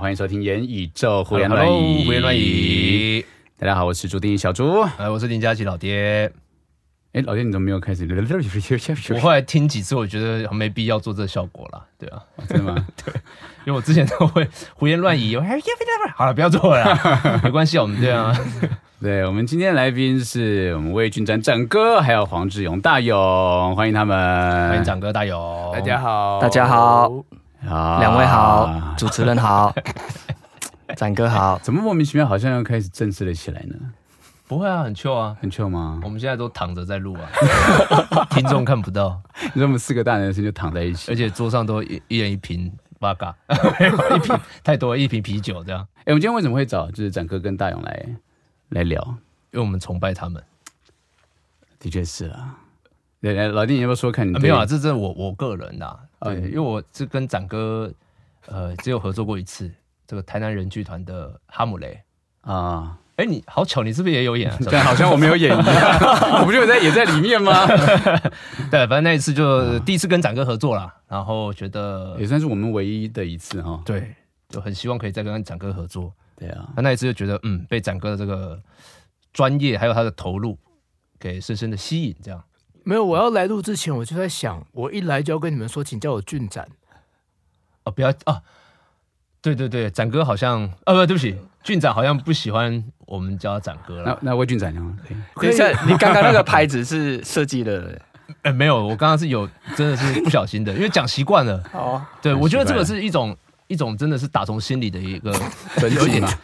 耶！欢迎收听《言宇宙胡言乱语》，胡言乱语。大家好，我是朱丁小猪，哎，我是林佳琪老爹。哎，老爹，你怎么没有开始？我后来听几次，我觉得没必要做这个效果了。对啊，真的吗？对，因为我之前都会胡言乱语。好了，不要做了，没关系，我们这样。对，我们今天的来宾是我们魏俊展展哥，还有黄志勇大勇，欢迎他们，欢迎展哥大勇，大家好，大家好。好，两位好，主持人好，展哥好，怎么莫名其妙好像要开始正式了起来呢？不会啊，很 chill 啊，很 chill 吗？我们现在都躺着在录啊，听众看不到。你说我们四个大男生就躺在一起，而且桌上都一一人一瓶八嘎，一瓶太多，一瓶啤酒这样。哎，我们今天为什么会找就是展哥跟大勇来来聊？因为我们崇拜他们。的确是啊。来来，老弟，你要不要说看你？没有啊，这是我我个人呐。对，因为我是跟展哥，呃，只有合作过一次，这个台南人剧团的《哈姆雷》啊。哎，你好巧，你是不是也有演？啊对，好像我没有演一样，我不就在也在里面吗？对，反正那一次就第一次跟展哥合作啦，然后觉得也算是我们唯一的一次哈。对，就很希望可以再跟展哥合作。对啊，那那一次就觉得，嗯，被展哥的这个专业还有他的投入给深深的吸引，这样。没有，我要来录之前，我就在想，我一来就要跟你们说，请叫我俊展。哦，不要啊！对对对，展哥好像，呃、啊，不，对不起，俊展好像不喜欢我们叫他展哥了。那那魏俊展呢？可以，你刚刚那个牌子是设计的？呃，没有，我刚刚是有，真的是不小心的，因为讲习惯了。哦，对，我觉得这个是一种一种真的是打从心里的一个尊敬啊，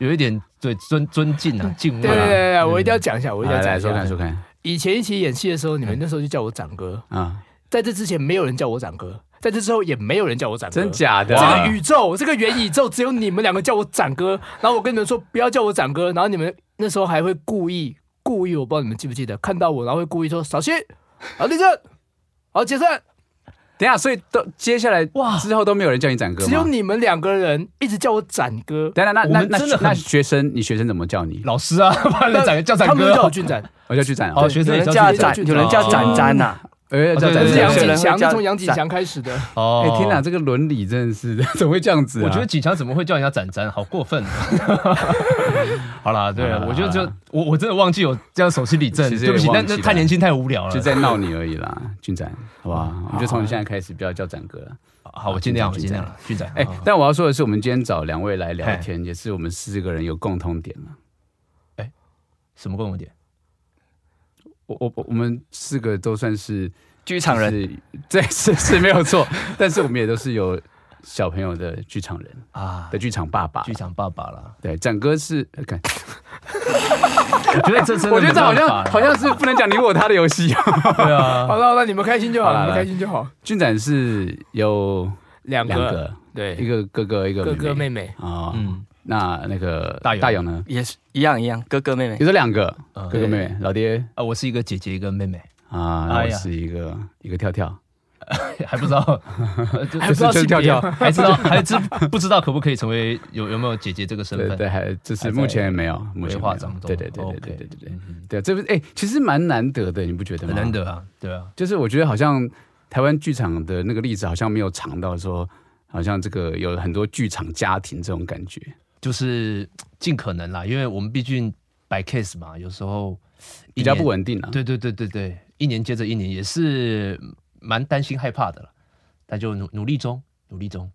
有一点对尊尊敬啊，敬畏啊。对对对，我一定要讲一下，我一定要讲一下。来说看说看。以前一起演戏的时候，你们那时候就叫我展哥啊。在这之前，没有人叫我展哥；在这之后，也没有人叫我展哥。真假的？这个宇宙，这个元宇宙，只有你们两个叫我展哥。然后我跟你们说，不要叫我展哥。然后你们那时候还会故意故意，我不知道你们记不记得，看到我，然后会故意说：“小心，好立正，好解散。”等下，所以都接下来哇之后都没有人叫你展哥，只有你们两个人一直叫我展哥。等下，那那那那学生，你学生怎么叫你？老师啊，把你展叫展哥，他们叫我俊展，我叫俊展。哦，学生叫展，有人叫展展呐。呃，叫展展，杨景祥 是从杨景祥开始的。哦，哎，天哪，这个伦理真的是 怎么会这样子？我觉得景祥怎么会叫人家展展，好过分。好啦，对，我觉得就我我真的忘记有这样手心里正，对不起，但这太年轻太无聊了，就在闹你而已啦，俊展，好吧？我们就从你现在开始不要叫展哥了。好，我尽量，我尽量了，俊展。哎，但我要说的是，我们今天找两位来聊天，也是我们四个人有共同点了。哎，什么共同点？我我我们四个都算是剧场人，对，是是没有错，但是我们也都是有小朋友的剧场人啊，的剧场爸爸，剧场爸爸了。对，展哥是，看，我觉得这，我觉得这好像好像是不能讲你我他的游戏。对啊，好了，好了你们开心就好，你们开心就好。俊展是有两个，对，一个哥哥，一个哥哥妹妹啊，嗯。那那个大勇大勇呢？也是一样一样，哥哥妹妹，也是两个哥哥妹妹。老爹啊，我是一个姐姐，一个妹妹啊，我是一个一个跳跳，还不知道，还不知道跳跳，还知道还知不知道可不可以成为有有没有姐姐这个身份？对，还就是目前没有，目前化妆。对对对对对对对对对，这不是哎，其实蛮难得的，你不觉得吗？很难得啊，对啊，就是我觉得好像台湾剧场的那个例子，好像没有尝到说，好像这个有很多剧场家庭这种感觉。就是尽可能啦，因为我们毕竟摆 case 嘛，有时候比较不稳定啊。对对对对对，一年接着一年，也是蛮担心害怕的了。但就努努力中，努力中。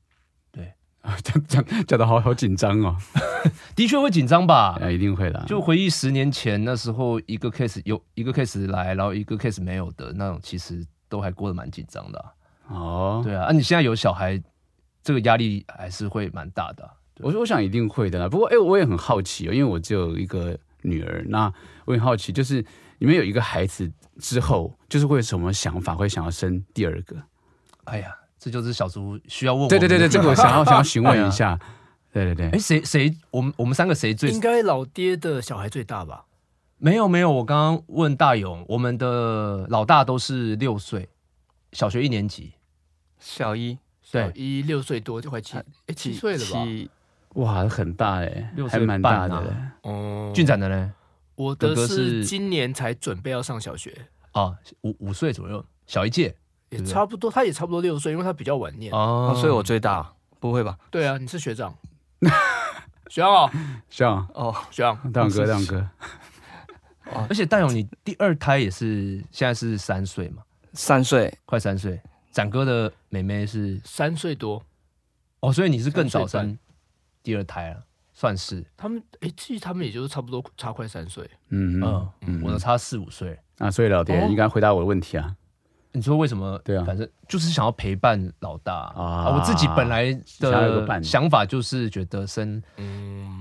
对啊，讲讲讲的好好紧张哦。的确会紧张吧？啊，一定会的。就回忆十年前那时候，一个 case 有一个 case 来，然后一个 case 没有的那种，其实都还过得蛮紧张的。哦，对啊，啊，你现在有小孩，这个压力还是会蛮大的。我说，我想一定会的啦。不过，哎、欸，我也很好奇哦，因为我只有一个女儿。那我很好奇，就是你们有一个孩子之后，就是会有什么想法，会想要生第二个？哎呀，这就是小猪需要问我。对对对对，这个我想要想要询问一下。对对对，哎，谁谁？我们我们三个谁最？应该老爹的小孩最大吧？没有没有，我刚刚问大勇，我们的老大都是六岁，小学一年级，小一，对，小一六岁多就快七，哎，七岁了吧？哇，很大哎，还蛮大的。哦，俊展的呢？我的是今年才准备要上小学。啊，五五岁左右，小一届，也差不多。他也差不多六岁，因为他比较晚念。哦，所以我最大，不会吧？对啊，你是学长，学长哦，学长。哦，学长，大勇哥，大勇哥。而且大勇，你第二胎也是现在是三岁嘛？三岁，快三岁。展哥的妹妹是？三岁多，哦，所以你是更早生第二胎了，算是。他们哎，其实他们也就是差不多差快三岁。嗯嗯，我都差四五岁啊。所以老爹应该回答我的问题啊。你说为什么？对啊，反正就是想要陪伴老大啊。我自己本来的想法就是觉得生，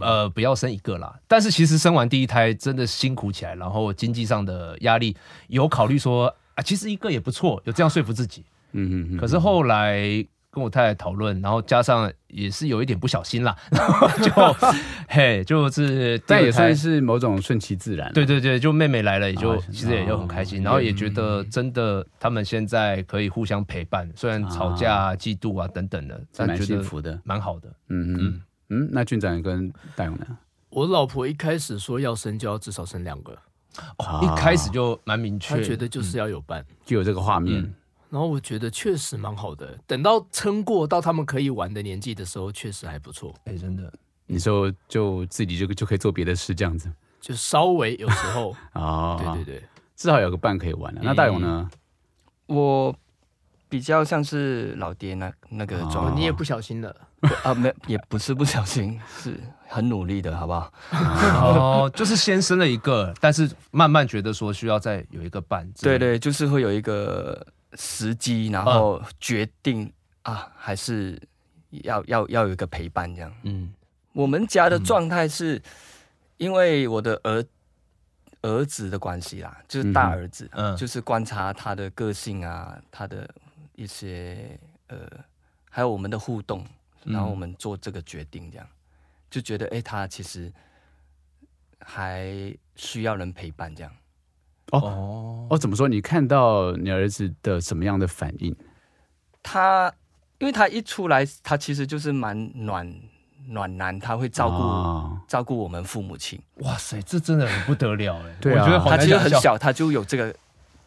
呃，不要生一个啦。但是其实生完第一胎真的辛苦起来，然后经济上的压力有考虑说啊，其实一个也不错，有这样说服自己。嗯嗯，可是后来跟我太太讨论，然后加上也是有一点不小心啦，然 后就嘿，就是但也算是某种顺其自然。对对对，就妹妹来了，也就其实也就很开心，然后也觉得真的他们现在可以互相陪伴，虽然吵架、嫉妒啊等等的，但觉得幸福的，蛮好的。嗯嗯。嗯，那俊展跟大勇呢？我老婆一开始说要生就要至少生两个，一开始就蛮明确，她觉得就是要有伴，就有这个画面。然后我觉得确实蛮好的，等到撑过到他们可以玩的年纪的时候，确实还不错。哎，真的，你说就自己就就可以做别的事这样子，就稍微有时候啊，对对对，至少有个伴可以玩了。那大勇呢？我比较像是老爹那那个状态，你也不小心的啊？没，也不是不小心，是很努力的，好不好？哦，就是先生了一个，但是慢慢觉得说需要再有一个伴。对对，就是会有一个。时机，然后决定啊，啊，还是要要要有一个陪伴这样。嗯，我们家的状态是，因为我的儿儿子的关系啦，就是大儿子，嗯，就是观察他的个性啊，他的一些呃，还有我们的互动，然后我们做这个决定，这样。就觉得哎，他其实还需要人陪伴这样。哦哦，怎么说？你看到你儿子的什么样的反应？他，因为他一出来，他其实就是蛮暖暖男，他会照顾、哦、照顾我们父母亲。哇塞，这真的很不得了哎！对啊，我觉得他其实很小，他就有这个，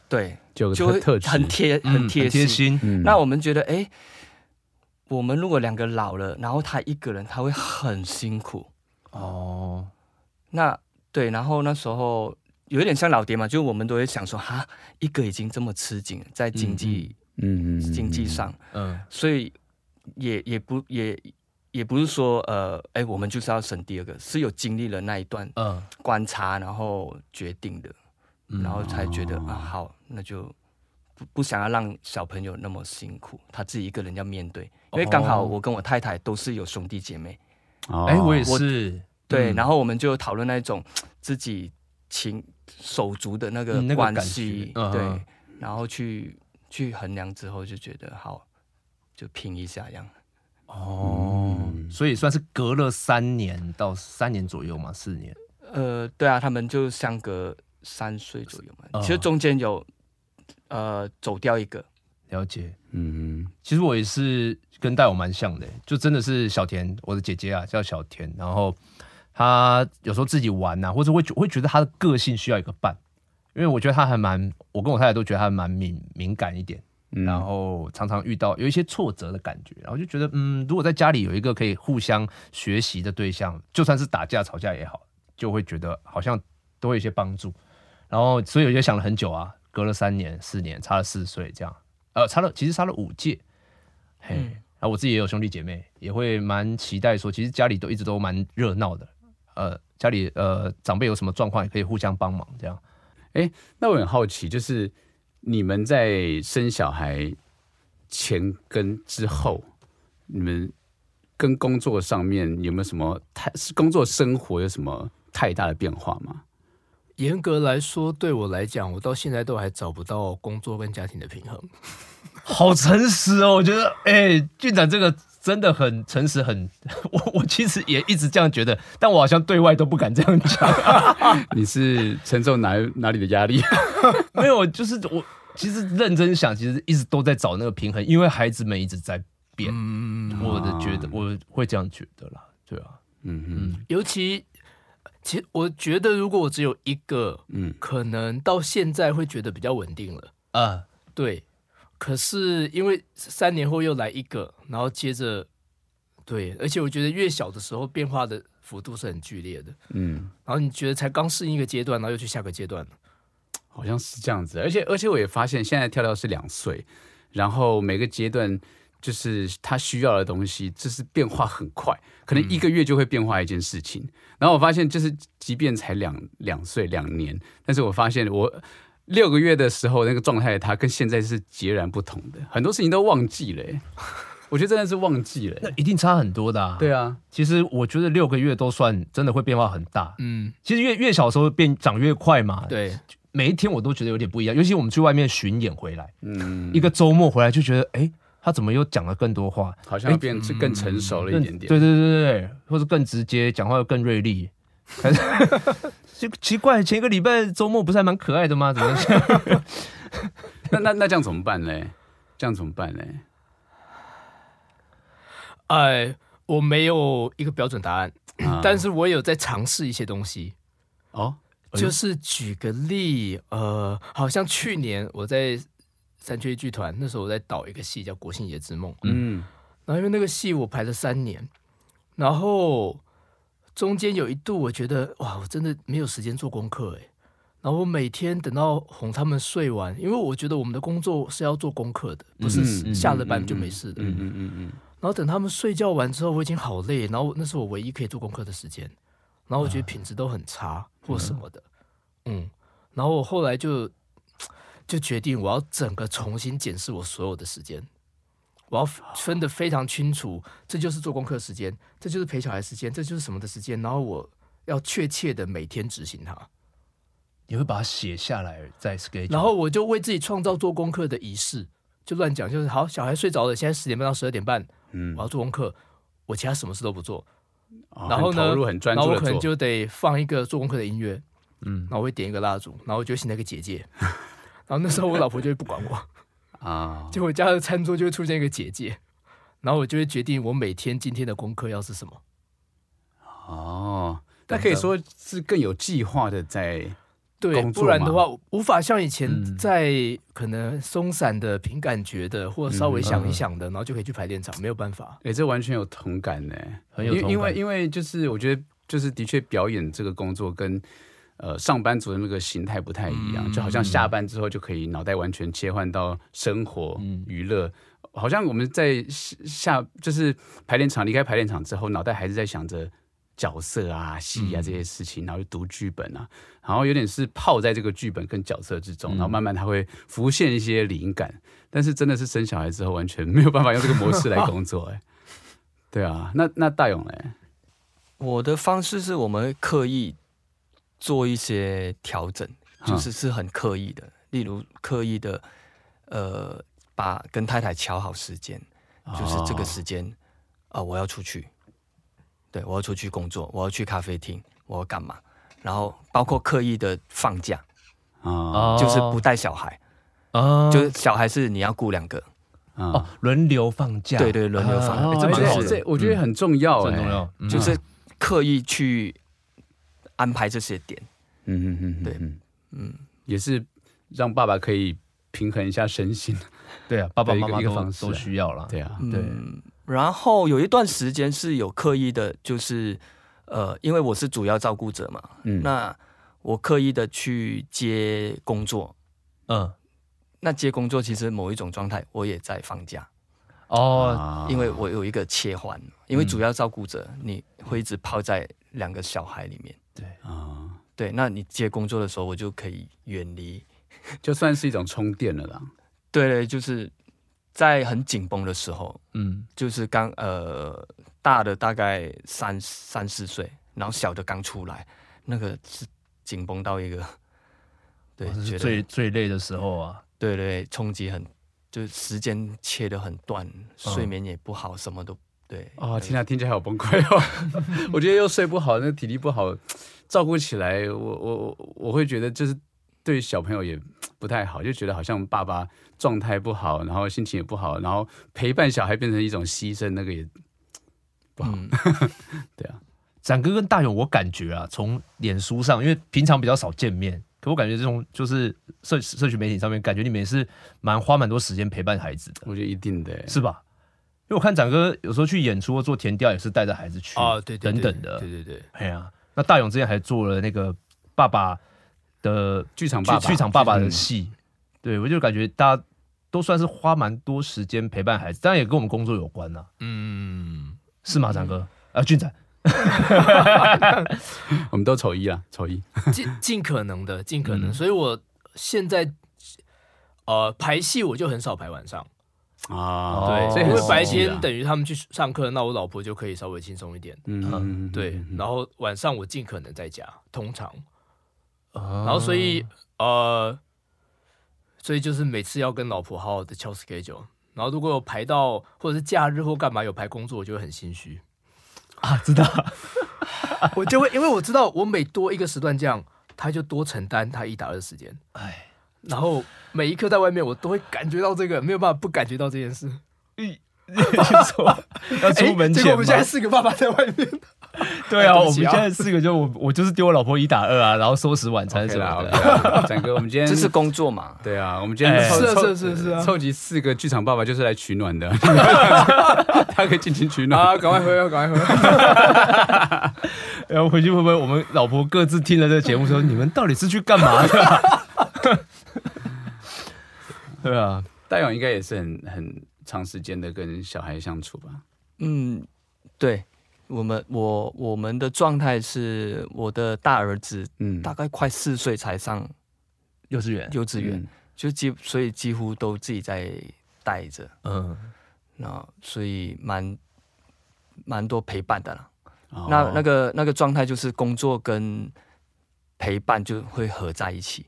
对，就就会很贴很贴心。心嗯、那我们觉得，哎、欸，我们如果两个老了，然后他一个人，他会很辛苦哦。那对，然后那时候。有一点像老爹嘛，就我们都会想说，哈，一个已经这么吃紧，在经济，嗯嗯，经济上，嗯，所以也也不也也不是说，呃，哎、欸，我们就是要生第二个，是有经历了那一段，嗯，观察，然后决定的，然后才觉得、嗯、啊，好，那就不不想要让小朋友那么辛苦，他自己一个人要面对，因为刚好我跟我太太都是有兄弟姐妹，哦，哎、欸，我也是，对，嗯、然后我们就讨论那种自己情。手足的那个关系，嗯、对，然后去去衡量之后，就觉得好，就拼一下这样。哦，嗯、所以算是隔了三年到三年左右嘛，四年。呃，对啊，他们就相隔三岁左右嘛。嗯、其实中间有呃走掉一个，了解。嗯，其实我也是跟戴我蛮像的，就真的是小田，我的姐姐啊叫小田，然后。他有时候自己玩呐、啊，或者会会觉得他的个性需要一个伴，因为我觉得他还蛮，我跟我太太都觉得他蛮敏敏感一点，嗯、然后常常遇到有一些挫折的感觉，然后就觉得，嗯，如果在家里有一个可以互相学习的对象，就算是打架吵架也好，就会觉得好像都会有一些帮助。然后所以我就想了很久啊，隔了三年四年，差了四岁这样，呃，差了其实差了五届，嘿，然后、嗯、我自己也有兄弟姐妹，也会蛮期待说，其实家里都一直都蛮热闹的。呃，家里呃长辈有什么状况也可以互相帮忙，这样。哎，那我很好奇，就是你们在生小孩前跟之后，你们跟工作上面有没有什么太工作生活有什么太大的变化吗？严格来说，对我来讲，我到现在都还找不到工作跟家庭的平衡。好诚实哦，我觉得，哎，俊展这个。真的很诚实，很 我我其实也一直这样觉得，但我好像对外都不敢这样讲。你是承受哪哪里的压力？没有，就是我其实认真想，其实一直都在找那个平衡，因为孩子们一直在变。嗯，我的觉得我会这样觉得啦，对啊，嗯嗯。尤其其实我觉得，如果我只有一个，嗯，可能到现在会觉得比较稳定了。啊，对。可是因为三年后又来一个，然后接着对，而且我觉得越小的时候变化的幅度是很剧烈的。嗯，然后你觉得才刚适应一个阶段，然后又去下个阶段了，好像是这样子。而且而且我也发现，现在跳跳是两岁，然后每个阶段就是他需要的东西，就是变化很快，可能一个月就会变化一件事情。嗯、然后我发现，就是即便才两两岁两年，但是我发现我。六个月的时候那个状态，他跟现在是截然不同的，很多事情都忘记了。我觉得真的是忘记了，那一定差很多的。对啊，其实我觉得六个月都算真的会变化很大。嗯，其实越越小的时候变长越快嘛。对，每一天我都觉得有点不一样，尤其我们去外面巡演回来，嗯，一个周末回来就觉得，哎，他怎么又讲了更多话？好像变更成熟了一点点。对对对对对，或者更直接，讲话又更锐利。就奇怪，前一个礼拜周末不是还蛮可爱的吗？怎么样？那那那这样怎么办呢？这样怎么办呢？哎，我没有一个标准答案，啊、但是我有在尝试一些东西。哦，就是举个例，呃，好像去年我在三缺一剧团，那时候我在导一个戏叫《国姓爷之梦》，嗯，然后因为那个戏我排了三年，然后。中间有一度，我觉得哇，我真的没有时间做功课哎。然后我每天等到哄他们睡完，因为我觉得我们的工作是要做功课的，不是下了班就没事的。嗯嗯嗯嗯。然后等他们睡觉完之后，我已经好累，然后那是我唯一可以做功课的时间。然后我觉得品质都很差或什么的，嗯。然后我后来就就决定，我要整个重新检视我所有的时间。我要分得非常清楚，这就是做功课时间，这就是陪小孩时间，这就是什么的时间。然后我要确切的每天执行它。你会把它写下来，再 schedule。然后我就为自己创造做功课的仪式，就乱讲，就是好，小孩睡着了，现在十点半到十二点半，嗯，我要做功课，我其他什么事都不做。哦、然后呢，然后我可能就得放一个做功课的音乐，嗯，然后我会点一个蜡烛，然后我就醒那个姐姐，然后那时候我老婆就会不管我。啊！就我家的餐桌就会出现一个结界，然后我就会决定我每天今天的功课要是什么。哦，那可以说是更有计划的在对，不然的话无法像以前在可能松散的凭感觉的，或者稍微想一想的，然后就可以去排练场，没有办法。哎，这完全有同感呢，很有同感。因为因为就是我觉得就是的确表演这个工作跟。呃，上班族的那个形态不太一样，嗯、就好像下班之后就可以脑袋完全切换到生活、嗯、娱乐，好像我们在下就是排练场离开排练场之后，脑袋还是在想着角色啊、戏啊这些事情，然后就读剧本啊，然后有点是泡在这个剧本跟角色之中，然后慢慢它会浮现一些灵感，但是真的是生小孩之后完全没有办法用这个模式来工作，哎，对啊，那那大勇嘞？我的方式是我们刻意。做一些调整，就是是很刻意的，例如刻意的，呃，把跟太太乔好时间，就是这个时间，啊、呃，我要出去，对，我要出去工作，我要去咖啡厅，我要干嘛？然后包括刻意的放假，啊，就是不带小孩，啊，就是小孩是你要雇两个，哦，轮流放假，对对，轮流放。假，这蛮好，这我觉得很重要，很重要，就是刻意去。安排这些点，嗯嗯嗯，对，嗯，也是让爸爸可以平衡一下身心，对啊，爸爸妈妈一个方式都需要了，对啊，对。然后有一段时间是有刻意的，就是呃，因为我是主要照顾者嘛，嗯，那我刻意的去接工作，嗯，那接工作其实某一种状态，我也在放假，哦，因为我有一个切换，因为主要照顾者你会一直泡在两个小孩里面。对啊，对，那你接工作的时候，我就可以远离，就算是一种充电了啦。对，就是在很紧绷的时候，嗯，就是刚呃大的大概三三四岁，然后小的刚出来，那个是紧绷到一个，对，是最最累的时候啊。对对，冲击很，就是时间切得很断，睡眠也不好，什么都。对哦，天啊，听起来好崩溃哦！我觉得又睡不好，那体力不好，照顾起来，我我我我会觉得就是对小朋友也不太好，就觉得好像爸爸状态不好，然后心情也不好，然后陪伴小孩变成一种牺牲，那个也不好。嗯、对啊，展哥跟大勇，我感觉啊，从脸书上，因为平常比较少见面，可我感觉这种就是社社群媒体上面，感觉你们也是蛮花蛮多时间陪伴孩子的。我觉得一定的，是吧？因为我看展哥有时候去演出或做田调，也是带着孩子去啊，对，等等的，对对对，哎呀，那大勇之前还做了那个爸爸的剧场爸爸剧场爸爸的戏，对，我就感觉大家都算是花蛮多时间陪伴孩子，当然也跟我们工作有关呐，嗯，是吗，展哥？啊，俊仔，我们都丑一啊，丑一，尽尽可能的，尽可能，所以我现在呃排戏我就很少排晚上。啊，对，因为白天等于他们去上课，那我老婆就可以稍微轻松一点。嗯，对，然后晚上我尽可能在家，通常，然后所以呃，所以就是每次要跟老婆好好的敲 schedule，然后如果有排到或者是假日或干嘛有排工作，我就会很心虚。啊，知道，我就会因为我知道我每多一个时段这样，他就多承担他一打二的时间，哎。然后每一刻在外面，我都会感觉到这个，没有办法不感觉到这件事。嗯，没错，要出门前。结果我们现在四个爸爸在外面。对啊，我们现在四个就我我就是丢我老婆一打二啊，然后收拾晚餐什么的。展哥，我们今天 这是工作嘛？对啊，我们今天是是是是啊，凑集四个剧场爸爸就是来取暖的。他可以尽情取暖啊！赶快喝，赶快喝。然后回去会不会我们老婆各自听了这个节目说，你们到底是去干嘛的？对啊，大勇应该也是很很长时间的跟小孩相处吧？嗯，对，我们我我们的状态是，我的大儿子嗯，大概快四岁才上幼稚园，幼稚园。就几所以几乎都自己在带着，嗯，那所以蛮蛮多陪伴的啦。哦、那那个那个状态就是工作跟陪伴就会合在一起。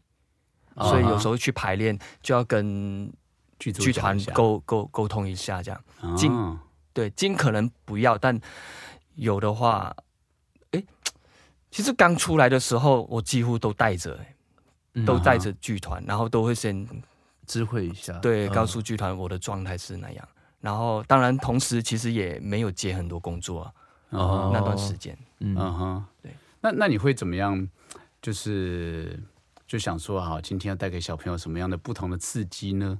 所以有时候去排练就要跟剧剧团沟沟沟通一下，这样尽对尽可能不要，但有的话，哎，其实刚出来的时候我几乎都带着，都带着剧团，然后都会先知会一下，对，告诉剧团我的状态是那样。然后当然同时其实也没有接很多工作啊，那段时间，嗯哼，对，那那你会怎么样？就是。就想说哈，今天要带给小朋友什么样的不同的刺激呢？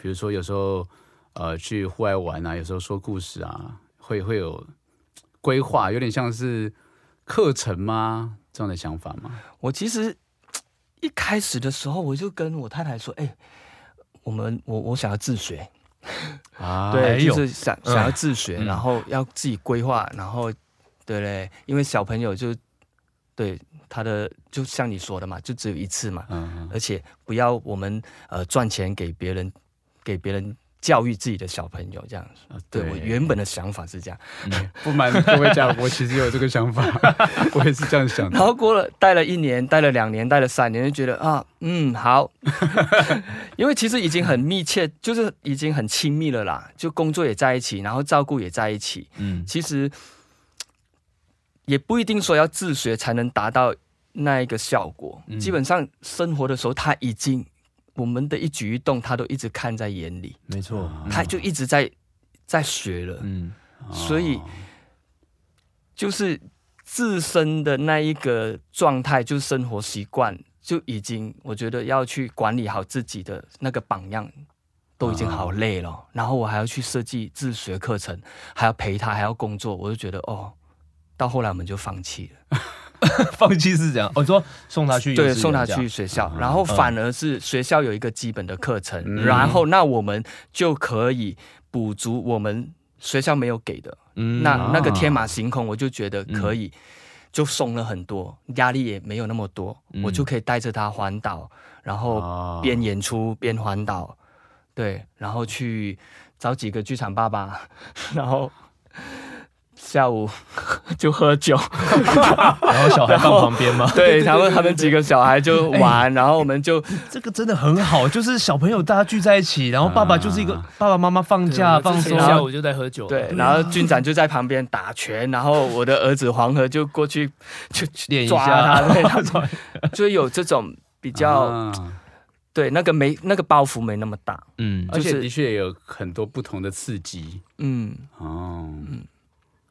比如说有时候呃去户外玩啊，有时候说故事啊，会会有规划，有点像是课程吗？这样的想法吗？我其实一开始的时候，我就跟我太太说，哎、欸，我们我我想要自学 啊，对，就是想想要自学，嗯、然后要自己规划，然后对嘞，因为小朋友就对。他的就像你说的嘛，就只有一次嘛，嗯、而且不要我们呃赚钱给别人，给别人教育自己的小朋友这样。对，对我原本的想法是这样，嗯、不瞒各位讲，我其实有这个想法，我也是这样想的。然后过了待了一年，待了两年，待了三年，就觉得啊，嗯，好，因为其实已经很密切，就是已经很亲密了啦，就工作也在一起，然后照顾也在一起，嗯，其实。也不一定说要自学才能达到那一个效果。嗯、基本上生活的时候，他已经我们的一举一动，他都一直看在眼里。没错，他就一直在在学了。嗯，所以就是自身的那一个状态，就是生活习惯，就已经我觉得要去管理好自己的那个榜样，都已经好累了。哦、然后我还要去设计自学课程，还要陪他，还要工作，我就觉得哦。到后来我们就放弃了，放弃是这样。我说送他去，对，送他去学校，然后反而是学校有一个基本的课程，然后那我们就可以补足我们学校没有给的。那那个天马行空，我就觉得可以，就松了很多，压力也没有那么多，我就可以带着他环岛，然后边演出边环岛，对，然后去找几个剧场爸爸，然后。下午 就喝酒，然后小孩放旁边吗？对，他们他们几个小孩就玩，欸、然后我们就这个真的很好，就是小朋友大家聚在一起，然后爸爸就是一个爸爸妈妈放假放松，下午就在喝酒，对，然后军长就在旁边打拳，然后我的儿子黄河就过去就练一下。他，对，就有这种比较，啊、对，那个没那个包袱没那么大，嗯，而且的确也有很多不同的刺激，嗯，哦，嗯。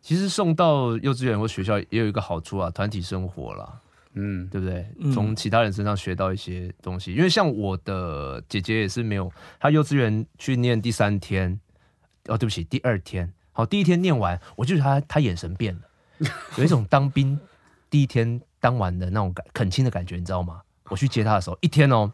其实送到幼稚园或学校也有一个好处啊，团体生活啦，嗯，对不对？从其他人身上学到一些东西，因为像我的姐姐也是没有，她幼稚园去念第三天，哦，对不起，第二天，好，第一天念完，我就觉得他他眼神变了，有一种当兵第一天当完的那种感恳亲的感觉，你知道吗？我去接她的时候，一天哦，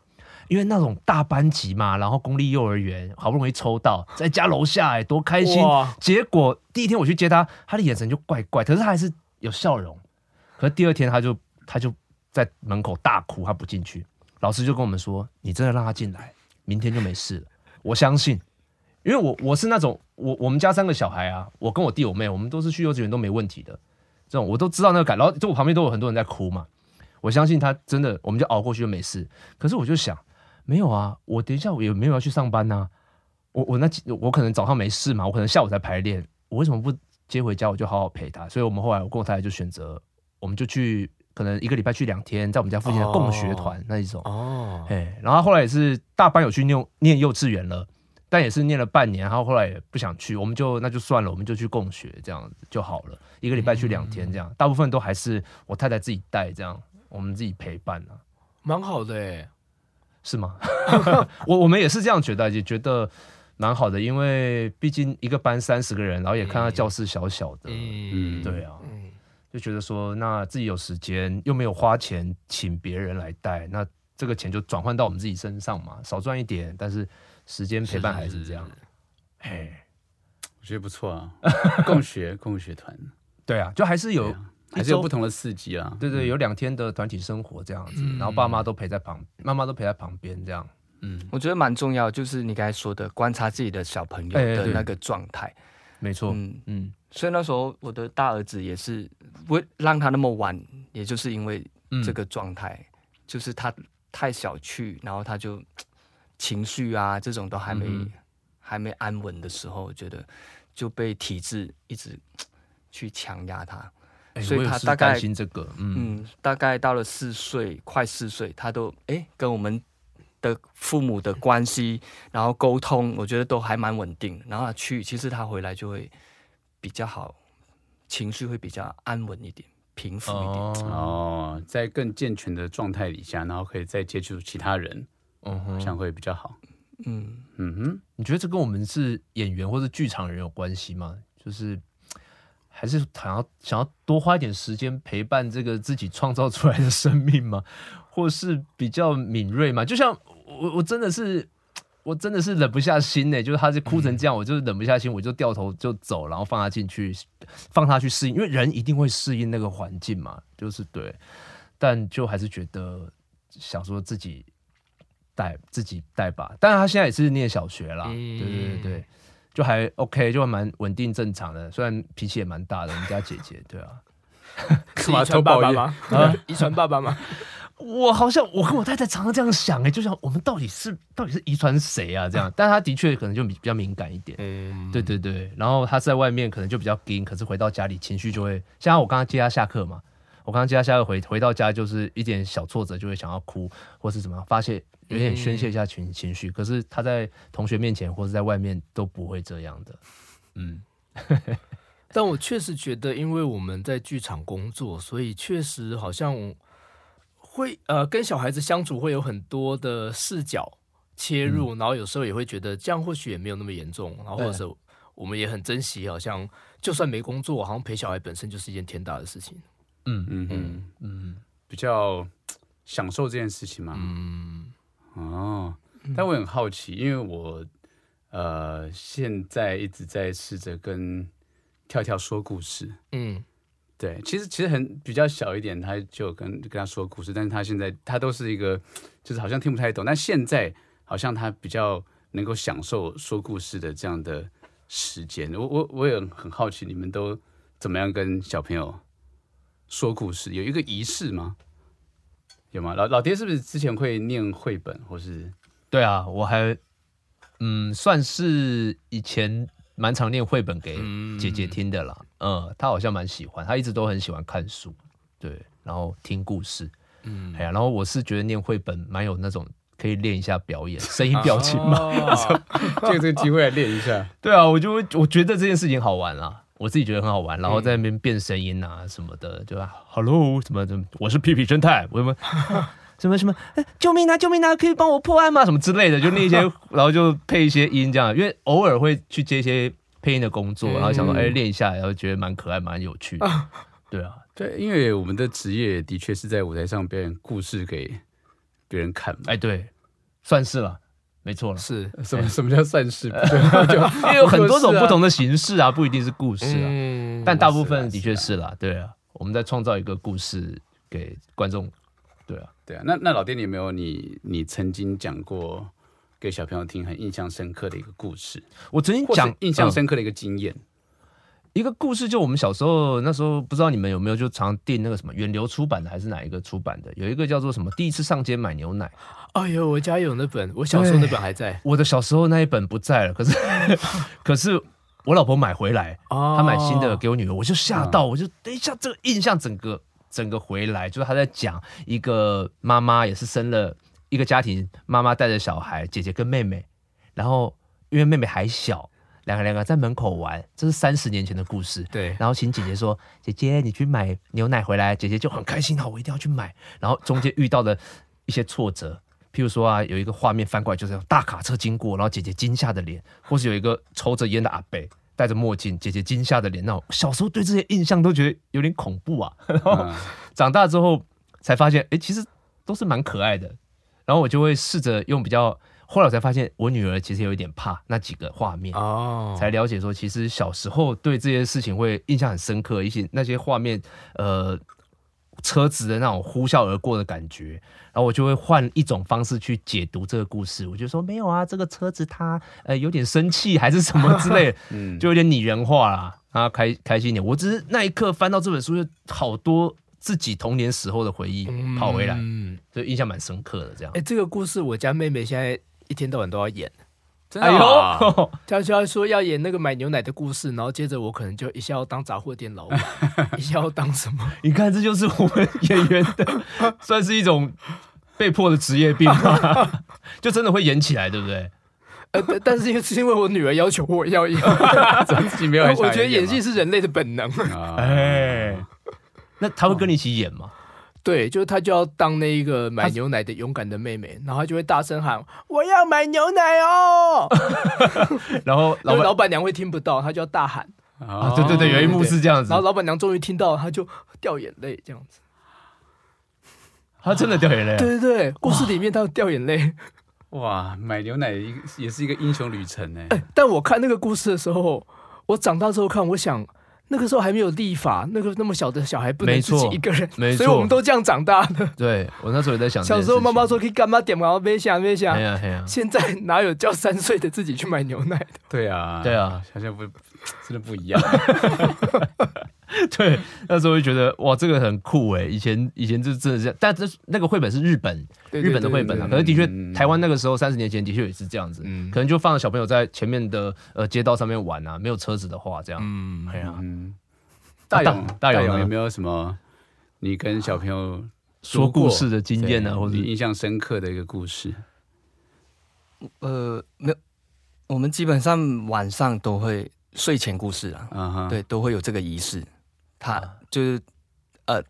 因为那种大班级嘛，然后公立幼儿园好不容易抽到，在家楼下，哎，多开心！结果第一天我去接他，他的眼神就怪怪，可是他还是有笑容。可是第二天他就他就在门口大哭，他不进去。老师就跟我们说：“你真的让他进来，明天就没事了。”我相信，因为我我是那种我我们家三个小孩啊，我跟我弟我妹，我们都是去幼稚园都没问题的。这种我都知道那个感，然后就我旁边都有很多人在哭嘛。我相信他真的，我们就熬过去就没事。可是我就想，没有啊，我等一下我也没有要去上班呐、啊。我我那我可能早上没事嘛，我可能下午才排练，我为什么不接回家？我就好好陪他。所以我们后来我跟我太太就选择，我们就去。可能一个礼拜去两天，在我们家附近的共学团那一种哦，哎，然后后来也是大班有去念念幼稚园了，但也是念了半年，然后后来也不想去，我们就那就算了，我们就去共学这样子就好了，一个礼拜去两天这样，大部分都还是我太太自己带这样，我们自己陪伴啊，蛮好的哎，是吗？我我们也是这样觉得，也觉得蛮好的，因为毕竟一个班三十个人，然后也看到教室小小的，嗯，对啊。就觉得说，那自己有时间又没有花钱请别人来带，那这个钱就转换到我们自己身上嘛，少赚一点，但是时间陪伴还是这样。嘿，我觉得不错啊，共学共学团，对啊，就还是有还是有不同的刺激啊。对对，有两天的团体生活这样子，然后爸妈都陪在旁，妈妈都陪在旁边这样。嗯，我觉得蛮重要，就是你刚才说的，观察自己的小朋友的那个状态。没错，嗯。嗯。所以那时候我的大儿子也是不会让他那么晚，也就是因为这个状态，嗯、就是他太小去，然后他就情绪啊这种都还没、嗯、还没安稳的时候，我觉得就被体制一直 去强压他，欸、所以他大概这个嗯，嗯，大概到了四岁快四岁，他都哎、欸、跟我们的父母的关系，然后沟通，我觉得都还蛮稳定，然后他去其实他回来就会。比较好，情绪会比较安稳一点，平复一点。哦，在更健全的状态底下，然后可以再接触其他人，嗯哼，这样会比较好。嗯嗯哼，你觉得这跟我们是演员或是剧场人有关系吗？就是还是想要想要多花一点时间陪伴这个自己创造出来的生命吗？或是比较敏锐吗？就像我，我真的是。我真的是忍不下心呢、欸，就是他是哭成这样，我就忍不下心，我就掉头就走，然后放他进去，放他去适应，因为人一定会适应那个环境嘛，就是对，但就还是觉得想说自己带自己带吧。当然他现在也是念小学啦，对对对对，就还 OK，就还蛮稳定正常的，虽然脾气也蛮大的，我们家姐姐，对啊，是遗传爸爸吗？啊，遗传爸爸吗？我好像我跟我太太常常这样想哎、欸，就像我们到底是到底是遗传谁啊？这样，但他的确可能就比比较敏感一点，嗯，对对对。然后他在外面可能就比较硬，可是回到家里情绪就会，像我刚刚接他下课嘛，我刚刚接他下课回回到家就是一点小挫折就会想要哭，或是怎么样发泄，有点宣泄一下情情绪。可是他在同学面前或是在外面都不会这样的，嗯。但我确实觉得，因为我们在剧场工作，所以确实好像。会呃跟小孩子相处会有很多的视角切入，嗯、然后有时候也会觉得这样或许也没有那么严重，然后或者是我们也很珍惜，好像就算没工作，好像陪小孩本身就是一件天大的事情。嗯嗯嗯嗯，比较享受这件事情嘛。嗯哦，但我很好奇，因为我呃现在一直在试着跟跳跳说故事。嗯。对，其实其实很比较小一点，他就跟跟他说故事，但是他现在他都是一个，就是好像听不太懂，但现在好像他比较能够享受说故事的这样的时间。我我我也很好奇，你们都怎么样跟小朋友说故事？有一个仪式吗？有吗？老老爹是不是之前会念绘本，或是？对啊，我还嗯，算是以前。蛮常念绘本给姐姐听的啦，嗯，她、嗯、好像蛮喜欢，她一直都很喜欢看书，对，然后听故事，嗯，哎呀，然后我是觉得念绘本蛮有那种可以练一下表演、声音、表情嘛，借这个机会来练一下，对啊，我就我觉得这件事情好玩啊，我自己觉得很好玩，然后在那边变声音啊什么的，对吧？Hello，什么的，我是屁屁侦探，我什么，什么什么，救命啊救命啊，可以帮我破案吗？什么之类的，就那些，然后就配一些音这样，因为偶尔会去接一些配音的工作，然后想说哎练一下，然后觉得蛮可爱蛮有趣的，对啊，对，因为我们的职业的确是在舞台上表演故事给别人看，哎对，算是了。没错了，是什么？什么叫算是？因为有很多种不同的形式啊，不一定是故事啊。但大部分的确是啦，对啊，我们在创造一个故事给观众。对啊，对啊。那那老爹，你有没有你你曾经讲过给小朋友听很印象深刻的一个故事？我曾经讲印象深刻的一个经验。一个故事，就我们小时候那时候，不知道你们有没有就常订那个什么远流出版的，还是哪一个出版的？有一个叫做什么？第一次上街买牛奶。哎呦，我家有那本，我小时候那本还在。我的小时候那一本不在了，可是 可是我老婆买回来，她买新的给我女儿，我就吓到，我就等一下这个印象整个整个回来，就是她在讲一个妈妈也是生了一个家庭，妈妈带着小孩，姐姐跟妹妹，然后因为妹妹还小。两个两个在门口玩，这是三十年前的故事。对，然后请姐姐说：“姐姐，你去买牛奶回来。”姐姐就很开心，好，我一定要去买。然后中间遇到的一些挫折，譬如说啊，有一个画面翻过来，就是大卡车经过，然后姐姐惊吓的脸，或是有一个抽着烟的阿伯戴着墨镜，姐姐惊吓的脸。那我小时候对这些印象都觉得有点恐怖啊。然后长大之后才发现，哎，其实都是蛮可爱的。然后我就会试着用比较。后来我才发现，我女儿其实有一点怕那几个画面，oh. 才了解说，其实小时候对这些事情会印象很深刻，一些那些画面，呃，车子的那种呼啸而过的感觉，然后我就会换一种方式去解读这个故事。我就说没有啊，这个车子它呃有点生气还是什么之类的，就有点拟人化啦，然后开开心一点。我只是那一刻翻到这本书，就好多自己童年时候的回忆跑回来，就印象蛮深刻的。这样，哎，这个故事我家妹妹现在。一天到晚都要演，真的、啊。哎呦，他就要说要演那个买牛奶的故事，然后接着我可能就一下要当杂货店老板，一下要当什么？你看，这就是我们演员的，算是一种被迫的职业病吧？就真的会演起来，对不对？呃，但是因为是因为我女儿要求我要演，自己没有。我觉得演戏是人类的本能。哎，那他会跟你一起演吗？对，就是他就要当那一个买牛奶的勇敢的妹妹，然后他就会大声喊：“我要买牛奶哦！” 然后老老板娘会听不到，他就要大喊。啊，对对对，有一幕是这样子。然后老板娘终于听到，她就掉眼泪，这样子。她真的掉眼泪啊？对对对，故事里面她掉眼泪。哇，买牛奶一也是一个英雄旅程呢。哎，但我看那个故事的时候，我长大之后看，我想。那个时候还没有立法，那个那么小的小孩不能自己一个人，没错，所以我们都这样长大的。对，我那时候也在想，小时候妈妈说可以干嘛点嘛，别想别想。现在哪有叫三岁的自己去买牛奶的？对啊，对啊，好像不真的不一样。对，那时候就觉得哇，这个很酷哎！以前以前就是真的是这样，但是那个绘本是日本日本的绘本啊，可能的确台湾那个时候三十年前的确也是这样子，可能就放着小朋友在前面的呃街道上面玩啊，没有车子的话这样，嗯，哎呀，大勇大勇有没有什么你跟小朋友说故事的经验呢，或者印象深刻的一个故事？呃，没有，我们基本上晚上都会睡前故事啊，对，都会有这个仪式。他就是呃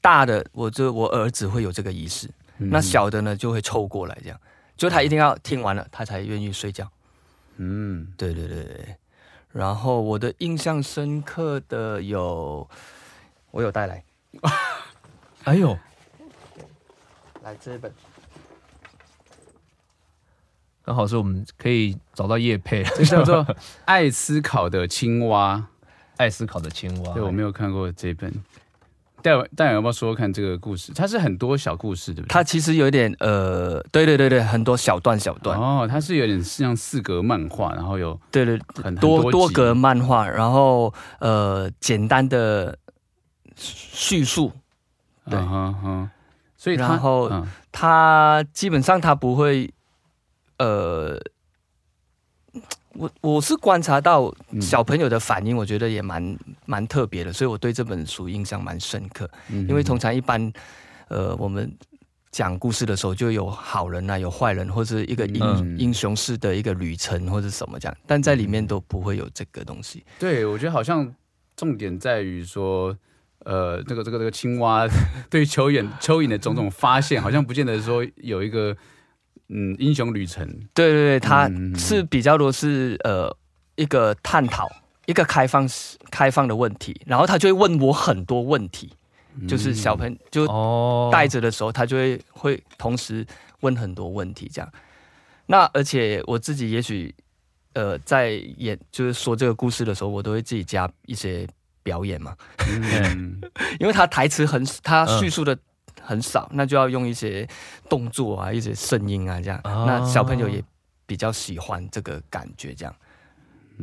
大的，我就我儿子会有这个仪式，嗯、那小的呢就会凑过来这样，就他一定要听完了，他才愿意睡觉。嗯，对对对对。然后我的印象深刻的有，我有带来，哎呦，来这一本，刚好是我们可以找到叶佩，这叫做 《爱思考的青蛙》。爱思考的青蛙，对，我没有看过这本。戴戴有没有说看这个故事？它是很多小故事，对不对？它其实有点呃，对对对对，很多小段小段。哦，它是有点像四格漫画，然后有对对很多多，多格漫画，然后呃简单的叙述。对，嗯哼哼。所以然后它基本上它不会呃。我我是观察到小朋友的反应，我觉得也蛮蛮特别的，所以我对这本书印象蛮深刻。因为通常一般，呃，我们讲故事的时候就有好人啊，有坏人，或者一个英英雄式的一个旅程或者什么这样，但在里面都不会有这个东西。对，我觉得好像重点在于说，呃，这个这个这个青蛙 对于蚯蚓蚯蚓的种种发现，好像不见得说有一个嗯英雄旅程。对对对，它是比较多是呃一个探讨一个开放开放的问题，然后他就会问我很多问题，就是小朋友就带着的时候，他就会会同时问很多问题这样。那而且我自己也许呃在演就是说这个故事的时候，我都会自己加一些。表演嘛，嗯、因为他台词很，他叙述的很少，嗯、那就要用一些动作啊，一些声音啊，这样，哦、那小朋友也比较喜欢这个感觉，这样。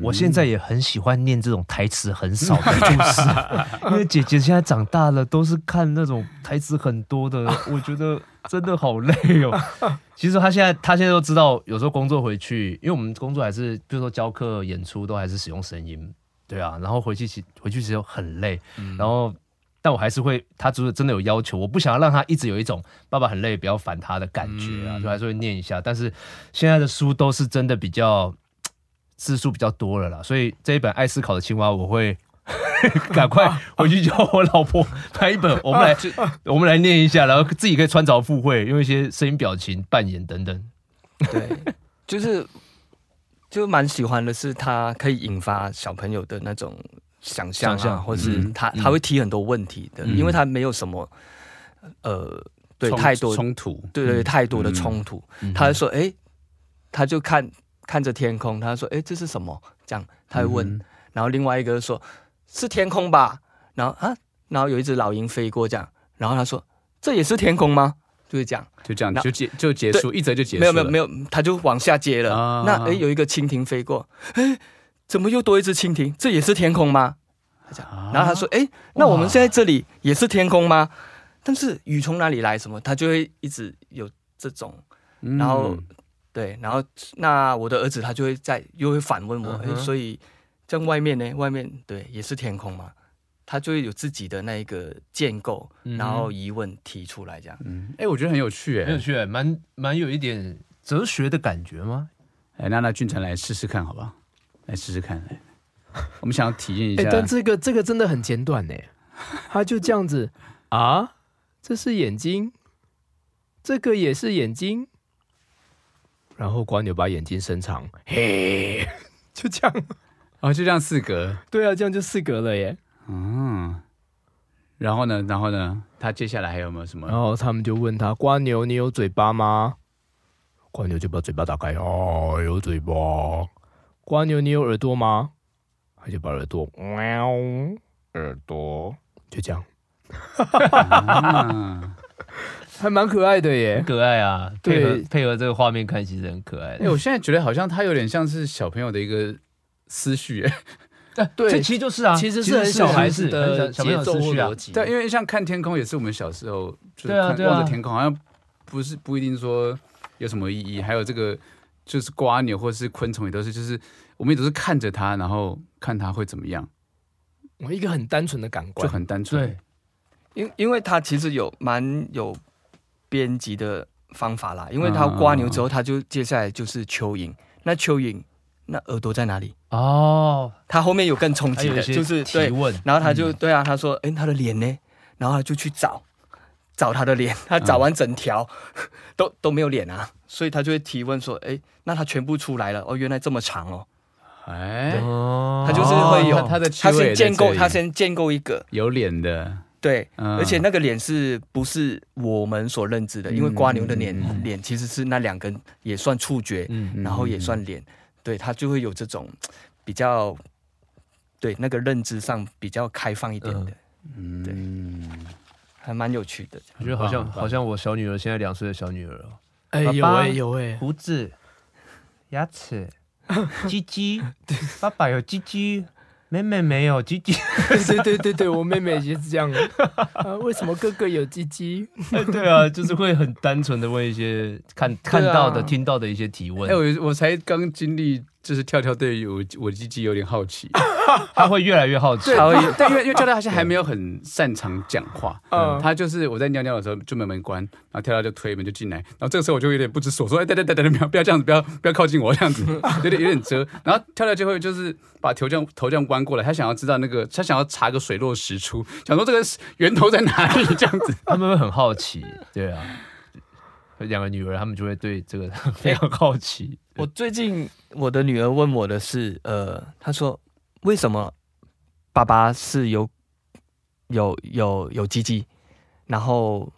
我现在也很喜欢念这种台词很少的故事，因为姐姐现在长大了，都是看那种台词很多的，我觉得真的好累哦。其实她现在，她现在都知道，有时候工作回去，因为我们工作还是，比如说教课、演出，都还是使用声音。对啊，然后回去其回去时候很累，嗯、然后但我还是会，他就是真的有要求，我不想要让他一直有一种爸爸很累，不要烦他的感觉啊，嗯、所以还是会念一下。但是现在的书都是真的比较字数比较多了啦，所以这一本爱思考的青蛙，我会 赶快 回去叫我老婆拍一本，我们来 我们来念一下，然后自己可以穿凿附会，用一些声音、表情、扮演等等。对，就是。就蛮喜欢的是，它可以引发小朋友的那种想象啊，想或是他、嗯、他会提很多问题的，嗯、因为他没有什么呃，对太多冲突，对对，对太多的冲突。嗯、他就说，哎、欸，他就看看着天空，他说，哎、欸，这是什么？这样他会问，嗯、然后另外一个说，是天空吧？然后啊，然后有一只老鹰飞过，这样，然后他说，这也是天空吗？就是这样，就这样，就结就结束，一则就结束。没有没有没有，他就往下接了。那哎，有一个蜻蜓飞过，哎，怎么又多一只蜻蜓？这也是天空吗？他讲，然后他说，哎，那我们现在这里也是天空吗？但是雨从哪里来？什么？他就会一直有这种，然后对，然后那我的儿子他就会在又会反问我，哎，所以在外面呢？外面对，也是天空吗？他就会有自己的那一个建构，然后疑问提出来，这样。嗯，我觉得很有趣，哎，很有趣，哎，蛮蛮有一点哲学的感觉吗？哎、欸，那那俊成来试试看，好不好？来试试看，来，我们想要体验一下。但这个这个真的很简短呢，他就这样子啊，这是眼睛，这个也是眼睛，然后瓜牛把眼睛伸长，嘿，就这样，哦，就这样四格，对啊，这样就四格了耶。嗯，然后呢？然后呢？他接下来还有没有什么？然后他们就问他：瓜牛，你有嘴巴吗？瓜牛就把嘴巴打开，哦，有嘴巴。蜗牛，你有耳朵吗？他就把耳朵，喵，耳朵，就这样。嗯、还蛮可爱的耶，可爱啊！配合对配合这个画面看，其实很可爱的。哎，我现在觉得好像他有点像是小朋友的一个思绪，哎。对，这其实就是啊，其实是很小孩子的节奏逻辑。对，因为像看天空也是我们小时候，对啊，望着天空，好像不是不一定说有什么意义。还有这个就是瓜牛或是昆虫也都是，就是我们也都是看着它，然后看它会怎么样。我一个很单纯的感官，就很单纯。对，因因为它其实有蛮有编辑的方法啦。因为它瓜牛之后，它就接下来就是蚯蚓。那蚯蚓。那耳朵在哪里？哦，它后面有更冲击的，就是提问。然后他就对啊，他说：“哎，他的脸呢？”然后他就去找，找他的脸。他找完整条，都都没有脸啊，所以他就会提问说：“哎，那他全部出来了？哦，原来这么长哦。”哎，他就是会有他的，他先建构，他先建构一个。有脸的，对，而且那个脸是不是我们所认知的？因为瓜牛的脸脸其实是那两根也算触觉，然后也算脸。对，他就会有这种比较，对那个认知上比较开放一点的，嗯，对，还蛮有趣的。我觉得好像好像我小女儿现在两岁的小女儿哦，哎有哎有哎，胡子、牙齿、鸡鸡，爸爸有鸡鸡。妹妹没有鸡鸡，对对对对，我妹妹也是这样。啊，为什么哥哥有鸡鸡？对啊，就是会很单纯的问一些看看到的、听到的一些提问。哎，我我才刚经历就是跳跳对于我 我鸡鸡有点好奇，他会越来越好奇。对，对，因为因为跳跳好像还没有很擅长讲话，嗯，他就是我在尿尿的时候就门门关，然后跳跳就推门就进来，然后这个时候我就有点不知所措，哎，等等等等，不要不要这样子，不要不要靠近我这样子，有点有点遮，然后跳跳就会就是把头这样头这样弯过来，他想要知道那个他想要查个水落石出，想说这个源头在哪里这样子，他们会很好奇，对啊。两个女儿，他们就会对这个非常好奇。我最近我的女儿问我的是，呃，她说为什么爸爸是有有有有鸡鸡，然后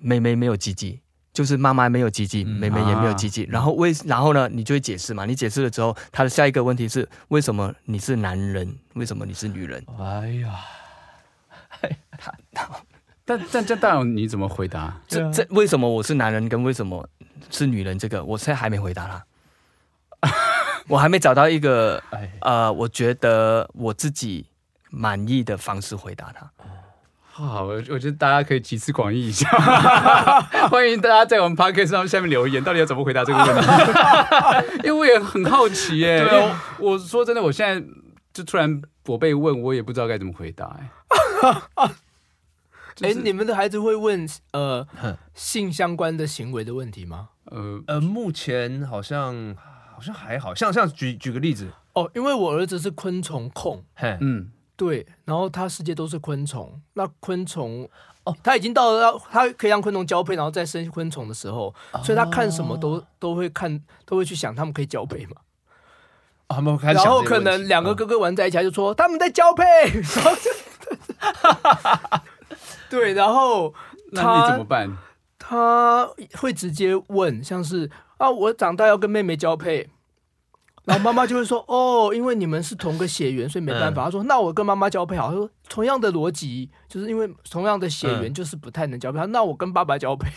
妹妹没有鸡鸡，就是妈妈没有鸡鸡，妹妹也没有鸡鸡。然后为然后呢，你就会解释嘛？你解释了之后，她的下一个问题是为什么你是男人？为什么你是女人？哎呀，他他。但但这大勇你怎么回答？这这为什么我是男人跟为什么是女人？这个我现在还没回答他，我还没找到一个呃，我觉得我自己满意的方式回答他。好，我我觉得大家可以集思广益一下，欢迎大家在我们 podcast 上下面留言，到底要怎么回答这个问题？因为我也很好奇耶。对啊，我说真的，我现在就突然我被问，我也不知道该怎么回答哎。哎，你们的孩子会问呃性相关的行为的问题吗？呃呃，目前好像好像还好，像像举举个例子。哦，因为我儿子是昆虫控，嗯，对，然后他世界都是昆虫，那昆虫哦，他已经到了要他可以让昆虫交配，然后再生昆虫的时候，所以他看什么都都会看，都会去想他们可以交配嘛。啊，然后可能两个哥哥玩在一起，他就说他们在交配，然后就。对，然后他那你怎么办？他会直接问，像是啊，我长大要跟妹妹交配，然后妈妈就会说哦，因为你们是同个血缘，所以没办法。嗯、他说那我跟妈妈交配好。他说同样的逻辑，就是因为同样的血缘，就是不太能交配。那我跟爸爸交配。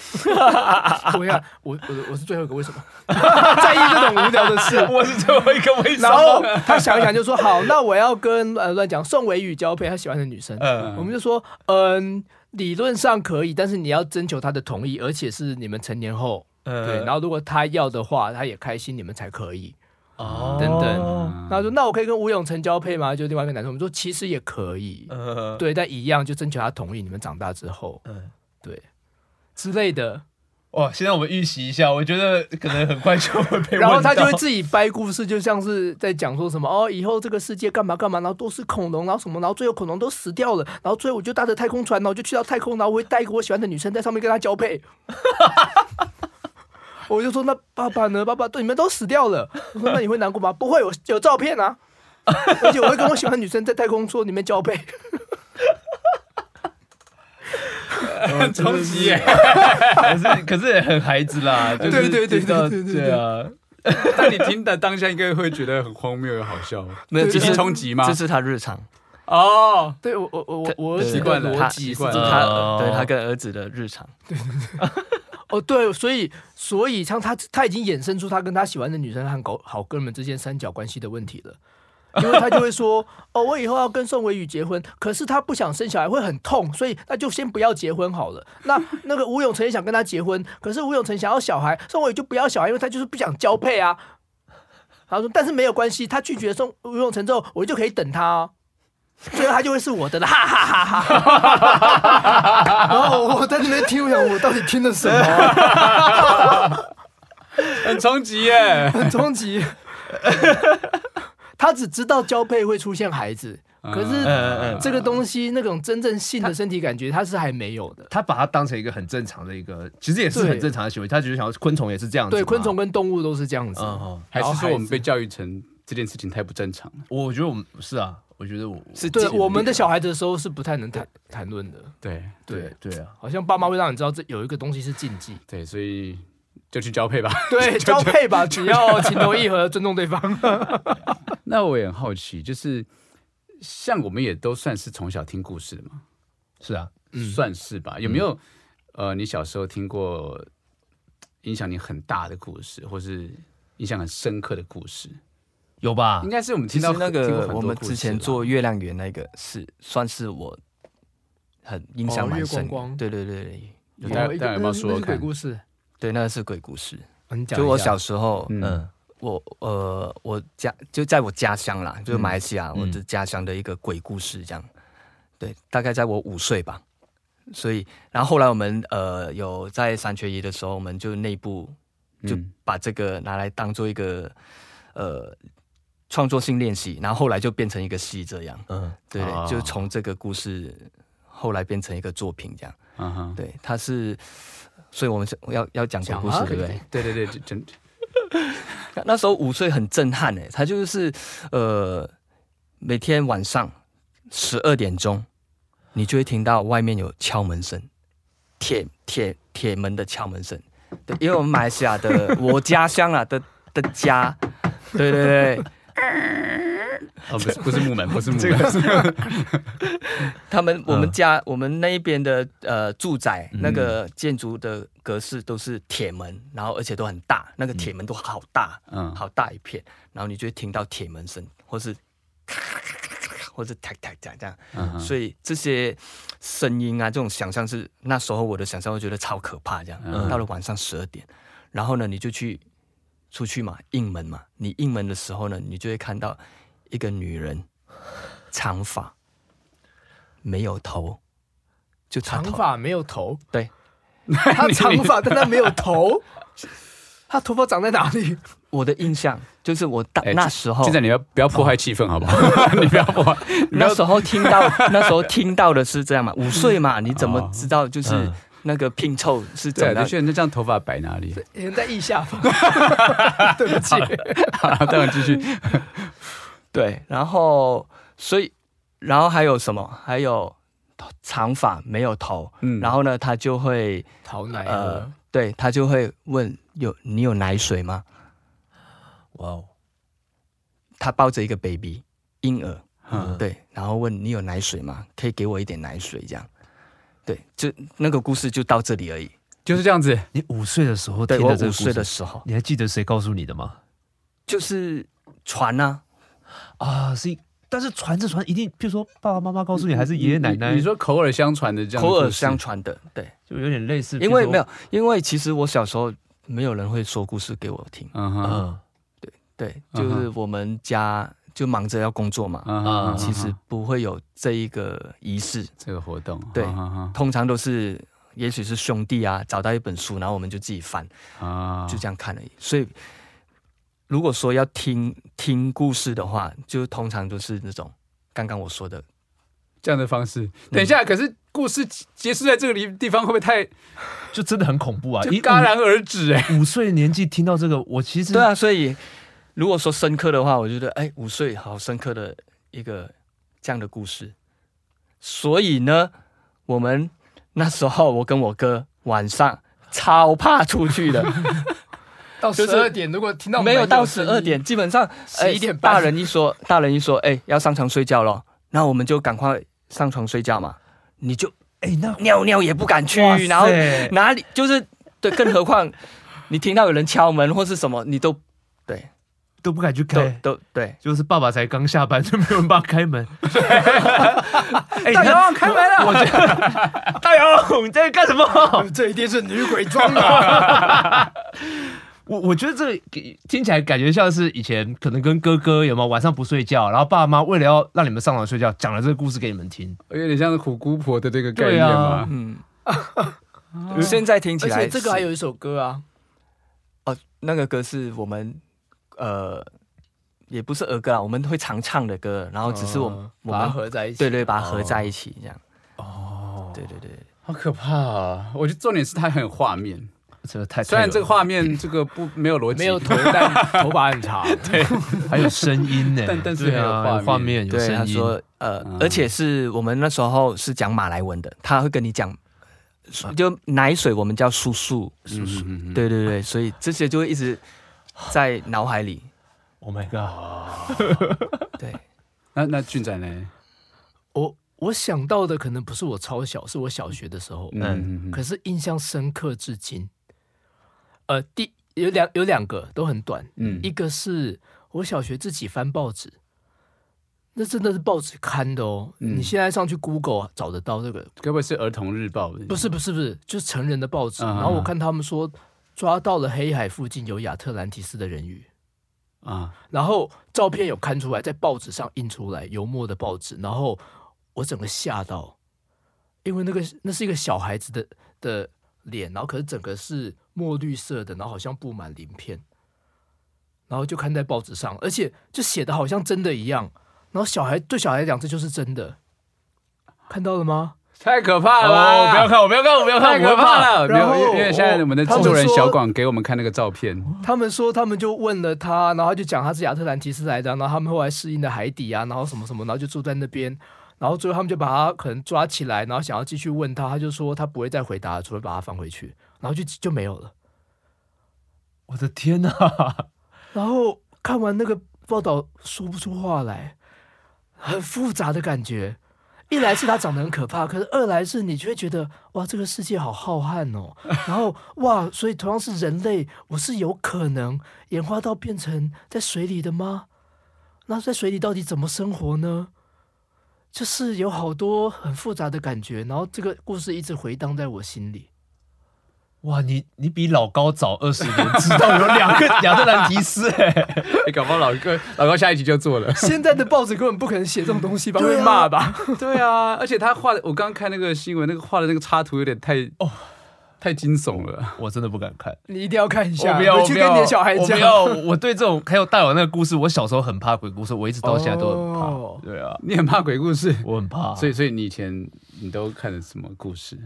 我想我我我是最后一个，为什么在意这种无聊的事？我是最后一个，为什么？然后他想一想就说好，那我要跟呃乱讲宋伟宇交配，他喜欢的女生。嗯，我们就说嗯。理论上可以，但是你要征求他的同意，而且是你们成年后，呃、对。然后如果他要的话，他也开心，你们才可以。哦，等等。他说：“那我可以跟吴永成交配吗？”就另外一个男生，我们说其实也可以。呃、对，但一样就征求他同意，你们长大之后，对，之类的。哇！现在我们预习一下，我觉得可能很快就会被。然后他就会自己掰故事，就像是在讲说什么哦，以后这个世界干嘛干嘛，然后都是恐龙，然后什么，然后最后恐龙都死掉了，然后最后我就搭着太空船，然后就去到太空，然后我会带一个我喜欢的女生在上面跟他交配。我就说那爸爸呢？爸爸对你们都死掉了。我说那你会难过吗？不会，我有照片啊，而且我会跟我喜欢的女生在太空说里面交配。很冲击耶，可是可是也很孩子啦，对对对对对对对啊！但你听的当下应该会觉得很荒谬又好笑，没有，这是冲击吗？这是他日常哦，对我我我我习惯了，他习惯他对他跟儿子的日常，对对对 哦对，所以所以像他他已经衍生出他跟他喜欢的女生和狗好哥们之间三角关系的问题了。因为他就会说，哦，我以后要跟宋维宇结婚，可是他不想生小孩，会很痛，所以那就先不要结婚好了。那那个吴永成也想跟他结婚，可是吴永成想要小孩，宋维宇就不要小孩，因为他就是不想交配啊。他说，但是没有关系，他拒绝宋吴永成之后，我就可以等他哦，所以他就会是我的了，哈哈哈哈。然后我在那边听，我想我到底听了什么？很冲击耶，很冲击。他只知道交配会出现孩子，可是这个东西那种真正性的身体感觉，他是还没有的。他把它当成一个很正常的一个，其实也是很正常的行为。他只是想要昆虫也是这样子。对，昆虫跟动物都是这样子。还是说我们被教育成这件事情太不正常了？我觉得我们是啊，我觉得我是对我们的小孩子的时候是不太能谈谈论的。对对对啊，好像爸妈会让你知道这有一个东西是禁忌。对，所以。就去交配吧，对，交配吧，只要情投意合，尊重对方。那我也很好奇，就是像我们也都算是从小听故事的嘛，是啊，算是吧。有没有呃，你小时候听过影响你很大的故事，或是印象很深刻的故事？有吧？应该是我们听到那个我们之前做月亮圆那个，是算是我很印象蛮深。对对对，有大家有没有说看鬼故事？对，那个是鬼故事。就我小时候，嗯，我呃我家就在我家乡啦，就是马来西亚、嗯、我的家乡的一个鬼故事这样。对，大概在我五岁吧。所以，然后后来我们呃有在三缺一的时候，我们就内部就把这个拿来当做一个呃创作性练习，然后后来就变成一个戏这样。嗯，对，哦、就从这个故事后来变成一个作品这样。嗯哼，对，它是，所以我们是要要讲鬼故事，对不对？对对对，真。那时候五岁很震撼哎，他就是呃每天晚上十二点钟。你就会听到外面有敲门声，铁铁铁门的敲门声。对，因为我们马来西亚的 我家乡啊的的家，对对对，哦不是不是木门，不是木门，他们我们家我们那一边的呃住宅那个建筑的格式都是铁门，然后而且都很大，那个铁门都好大，嗯，好大一片，然后你就会听到铁门声，或是。或者哒哒哒这样，所以这些声音啊，这种想象是那时候我的想象，我觉得超可怕。这样，嗯、到了晚上十二点，然后呢，你就去出去嘛，应门嘛。你应门的时候呢，你就会看到一个女人，长发，没有头，就头长发没有头。对，她长发，但她没有头。她头发长在哪里？我的印象就是我大那时候，现在你要不要破坏气氛好不好？你不要破坏。那时候听到那时候听到的是这样嘛？五岁嘛，你怎么知道就是那个拼凑是怎样？的确，那这样头发摆哪里？人在腋下方。对不起，好，再往继续。对，然后所以然后还有什么？还有长发没有头，嗯，然后呢，他就会讨奶呃，对他就会问有你有奶水吗？哇哦他抱着一个 baby 婴儿，嗯，对，然后问你有奶水吗？可以给我一点奶水，这样，对，就那个故事就到这里而已，就是这样子。你五岁的时候听的这个故事，我五岁的时候，你还记得谁告诉你的吗？就是传啊，啊，是，但是传着传一定，譬如说爸爸妈妈告诉你，还是爷爷奶奶？你说口耳相传的这样，口耳相传的，对，就有点类似。因为没有，因为其实我小时候没有人会说故事给我听，嗯哼。嗯对，就是我们家就忙着要工作嘛，嗯，其实不会有这一个仪式，这个活动。对，通常都是，也许是兄弟啊，找到一本书，然后我们就自己翻，啊，就这样看而已。所以，如果说要听听故事的话，就通常都是那种刚刚我说的这样的方式。等一下，可是故事结束在这个地地方，会不会太就真的很恐怖啊？就戛然而止哎，五岁年纪听到这个，我其实对啊，所以。如果说深刻的话，我觉得哎，五岁好深刻的一个这样的故事。所以呢，我们那时候我跟我哥晚上超怕出去的。到十二点，如果听到没有到十二点，基本上十一点半，大人一说，大人一说，哎，要上床睡觉了，那我们就赶快上床睡觉嘛。你就哎，那尿尿也不敢去，然后哪里就是对，更何况你听到有人敲门或是什么，你都对。都不敢去开，都对，就是爸爸才刚下班，就没有人帮他开门。哎，大勇开门了！我觉得 大勇你在干什么？这一定是女鬼装的。我我觉得这听起来感觉像是以前可能跟哥哥有没有晚上不睡觉，然后爸妈为了要让你们上床睡觉，讲了这个故事给你们听，有点像是苦姑婆的这个概念嘛。嗯，现在听起来，而且这个还有一首歌啊。哦，那个歌是我们。呃，也不是儿歌啊，我们会常唱的歌，然后只是我们、哦、我们把它合在一起，对对，把它合在一起这样。哦，对对对，好可怕啊！我觉得重点是它很有画面，这个太虽然这个画面这个不没有逻辑，没有头，但头发很长，对，还有声音呢，但但是有画画面有声音。他说呃，嗯、而且是我们那时候是讲马来文的，他会跟你讲，就奶水我们叫叔叔，叔叔，对对对，所以这些就会一直。在脑海里，Oh my god！对，那那俊仔呢？我我想到的可能不是我超小，是我小学的时候，嗯，可是印象深刻至今。呃，第有两有两个都很短，嗯，一个是我小学自己翻报纸，那真的是报纸刊的哦。你现在上去 Google 找得到这个，该不会是儿童日报？不是不是不是，就是成人的报纸。然后我看他们说。抓到了黑海附近有亚特兰蒂斯的人鱼，啊，然后照片有看出来，在报纸上印出来，油墨的报纸，然后我整个吓到，因为那个那是一个小孩子的的脸，然后可是整个是墨绿色的，然后好像布满鳞片，然后就看在报纸上，而且就写的好像真的一样，然后小孩对小孩来讲这就是真的，看到了吗？太可怕了！我！不要看，我不要看，我不要看，太可怕了！然后因为现在我们的制作人小广给我们看那个照片，他们说他们就问了他，然后他就讲他是亚特兰提斯来的，然后他们后来适应了海底啊，然后什么什么，然后就住在那边，然后最后他们就把他可能抓起来，然后想要继续问他，他就说他不会再回答，除非把他放回去，然后就就没有了。我的天哪！然后看完那个报道，说不出话来，很复杂的感觉。一来是他长得很可怕，可是二来是你就会觉得哇，这个世界好浩瀚哦。然后哇，所以同样是人类，我是有可能演化到变成在水里的吗？那在水里到底怎么生活呢？就是有好多很复杂的感觉，然后这个故事一直回荡在我心里。哇，你你比老高早二十年知道有两个亚特兰提斯哎、搞不好老哥老高下一集就做了。现在的报纸根本不可能写这种东西吧？会骂吧？对啊，而且他画的，我刚刚看那个新闻，那个画的那个插图有点太哦，太惊悚了，我真的不敢看。你一定要看一下，我不要，去跟你的小孩讲。我不要，我对这种还有大有那个故事，我小时候很怕鬼故事，我一直到现在都很怕。哦、对啊，你很怕鬼故事，我很怕。所以，所以你以前你都看的什么故事？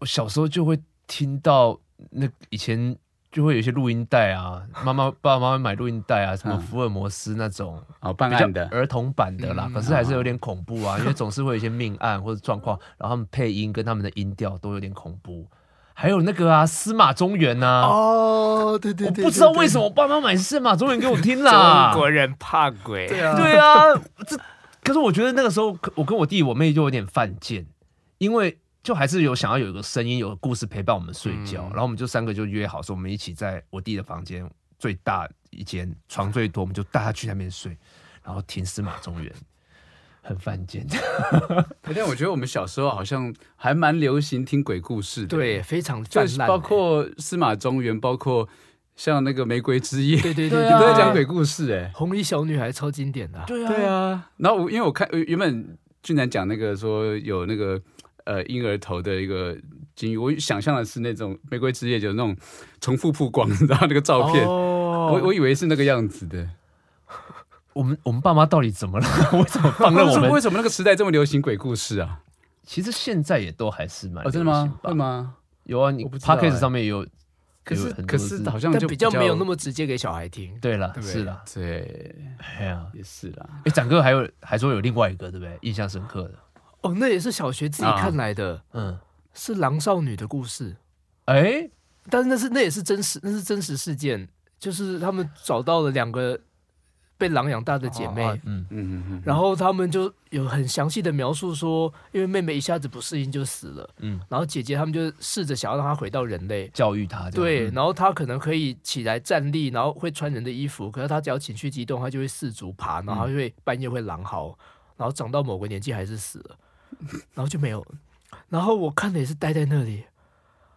我小时候就会。听到那以前就会有一些录音带啊，妈妈 爸爸妈妈买录音带啊，什么福尔摩斯那种哦，办案的儿童版的啦，可是还是有点恐怖啊，因为总是会有一些命案或者状况，然后他们配音跟他们的音调都有点恐怖。还有那个啊，司马中原呐，哦，对对对，我不知道为什么我爸妈买司马中原给我听啦。中国人怕鬼，对啊，对啊，这可是我觉得那个时候我跟我弟我妹就有点犯贱，因为。就还是有想要有一个声音，有个故事陪伴我们睡觉，嗯、然后我们就三个就约好说，我们一起在我弟的房间最大一间床最多，我们就带他去那边睡，然后听司马中原，很犯贱。但我觉得我们小时候好像还蛮流行听鬼故事的，对，非常就是包括司马中原，包括像那个玫瑰之夜，对对 对，你都在讲鬼故事哎，红衣小女孩超经典的，对啊，对啊。然后我因为我看原本俊男讲那个说有那个。呃，婴儿头的一个金鱼，我想象的是那种玫瑰之夜，就是那种重复曝光，然后那个照片，哦、我我以为是那个样子的。我们我们爸妈到底怎么了？为什么放任我们？为什么那个时代这么流行鬼故事啊？其实现在也都还是蛮、哦、真的吗？会吗？有啊，你 Podcast 上面有，可是可是好像就比较没有那么直接给小孩听。对了，对是了，对，哎呀，也是啦。哎，展哥还有还说有另外一个，对不对？印象深刻的。哦，那也是小学自己看来的，啊、嗯，是狼少女的故事，哎、欸，但是那是那也是真实，那是真实事件，就是他们找到了两个被狼养大的姐妹，嗯。嗯嗯嗯，然后他们就有很详细的描述说，因为妹妹一下子不适应就死了，嗯，然后姐姐他们就试着想要让她回到人类，教育她，对，然后她可能可以起来站立，然后会穿人的衣服，可是她只要情绪激动，她就会四足爬，然后她就会半夜会狼嚎，然后长到某个年纪还是死了。然后就没有，然后我看的也是待在那里，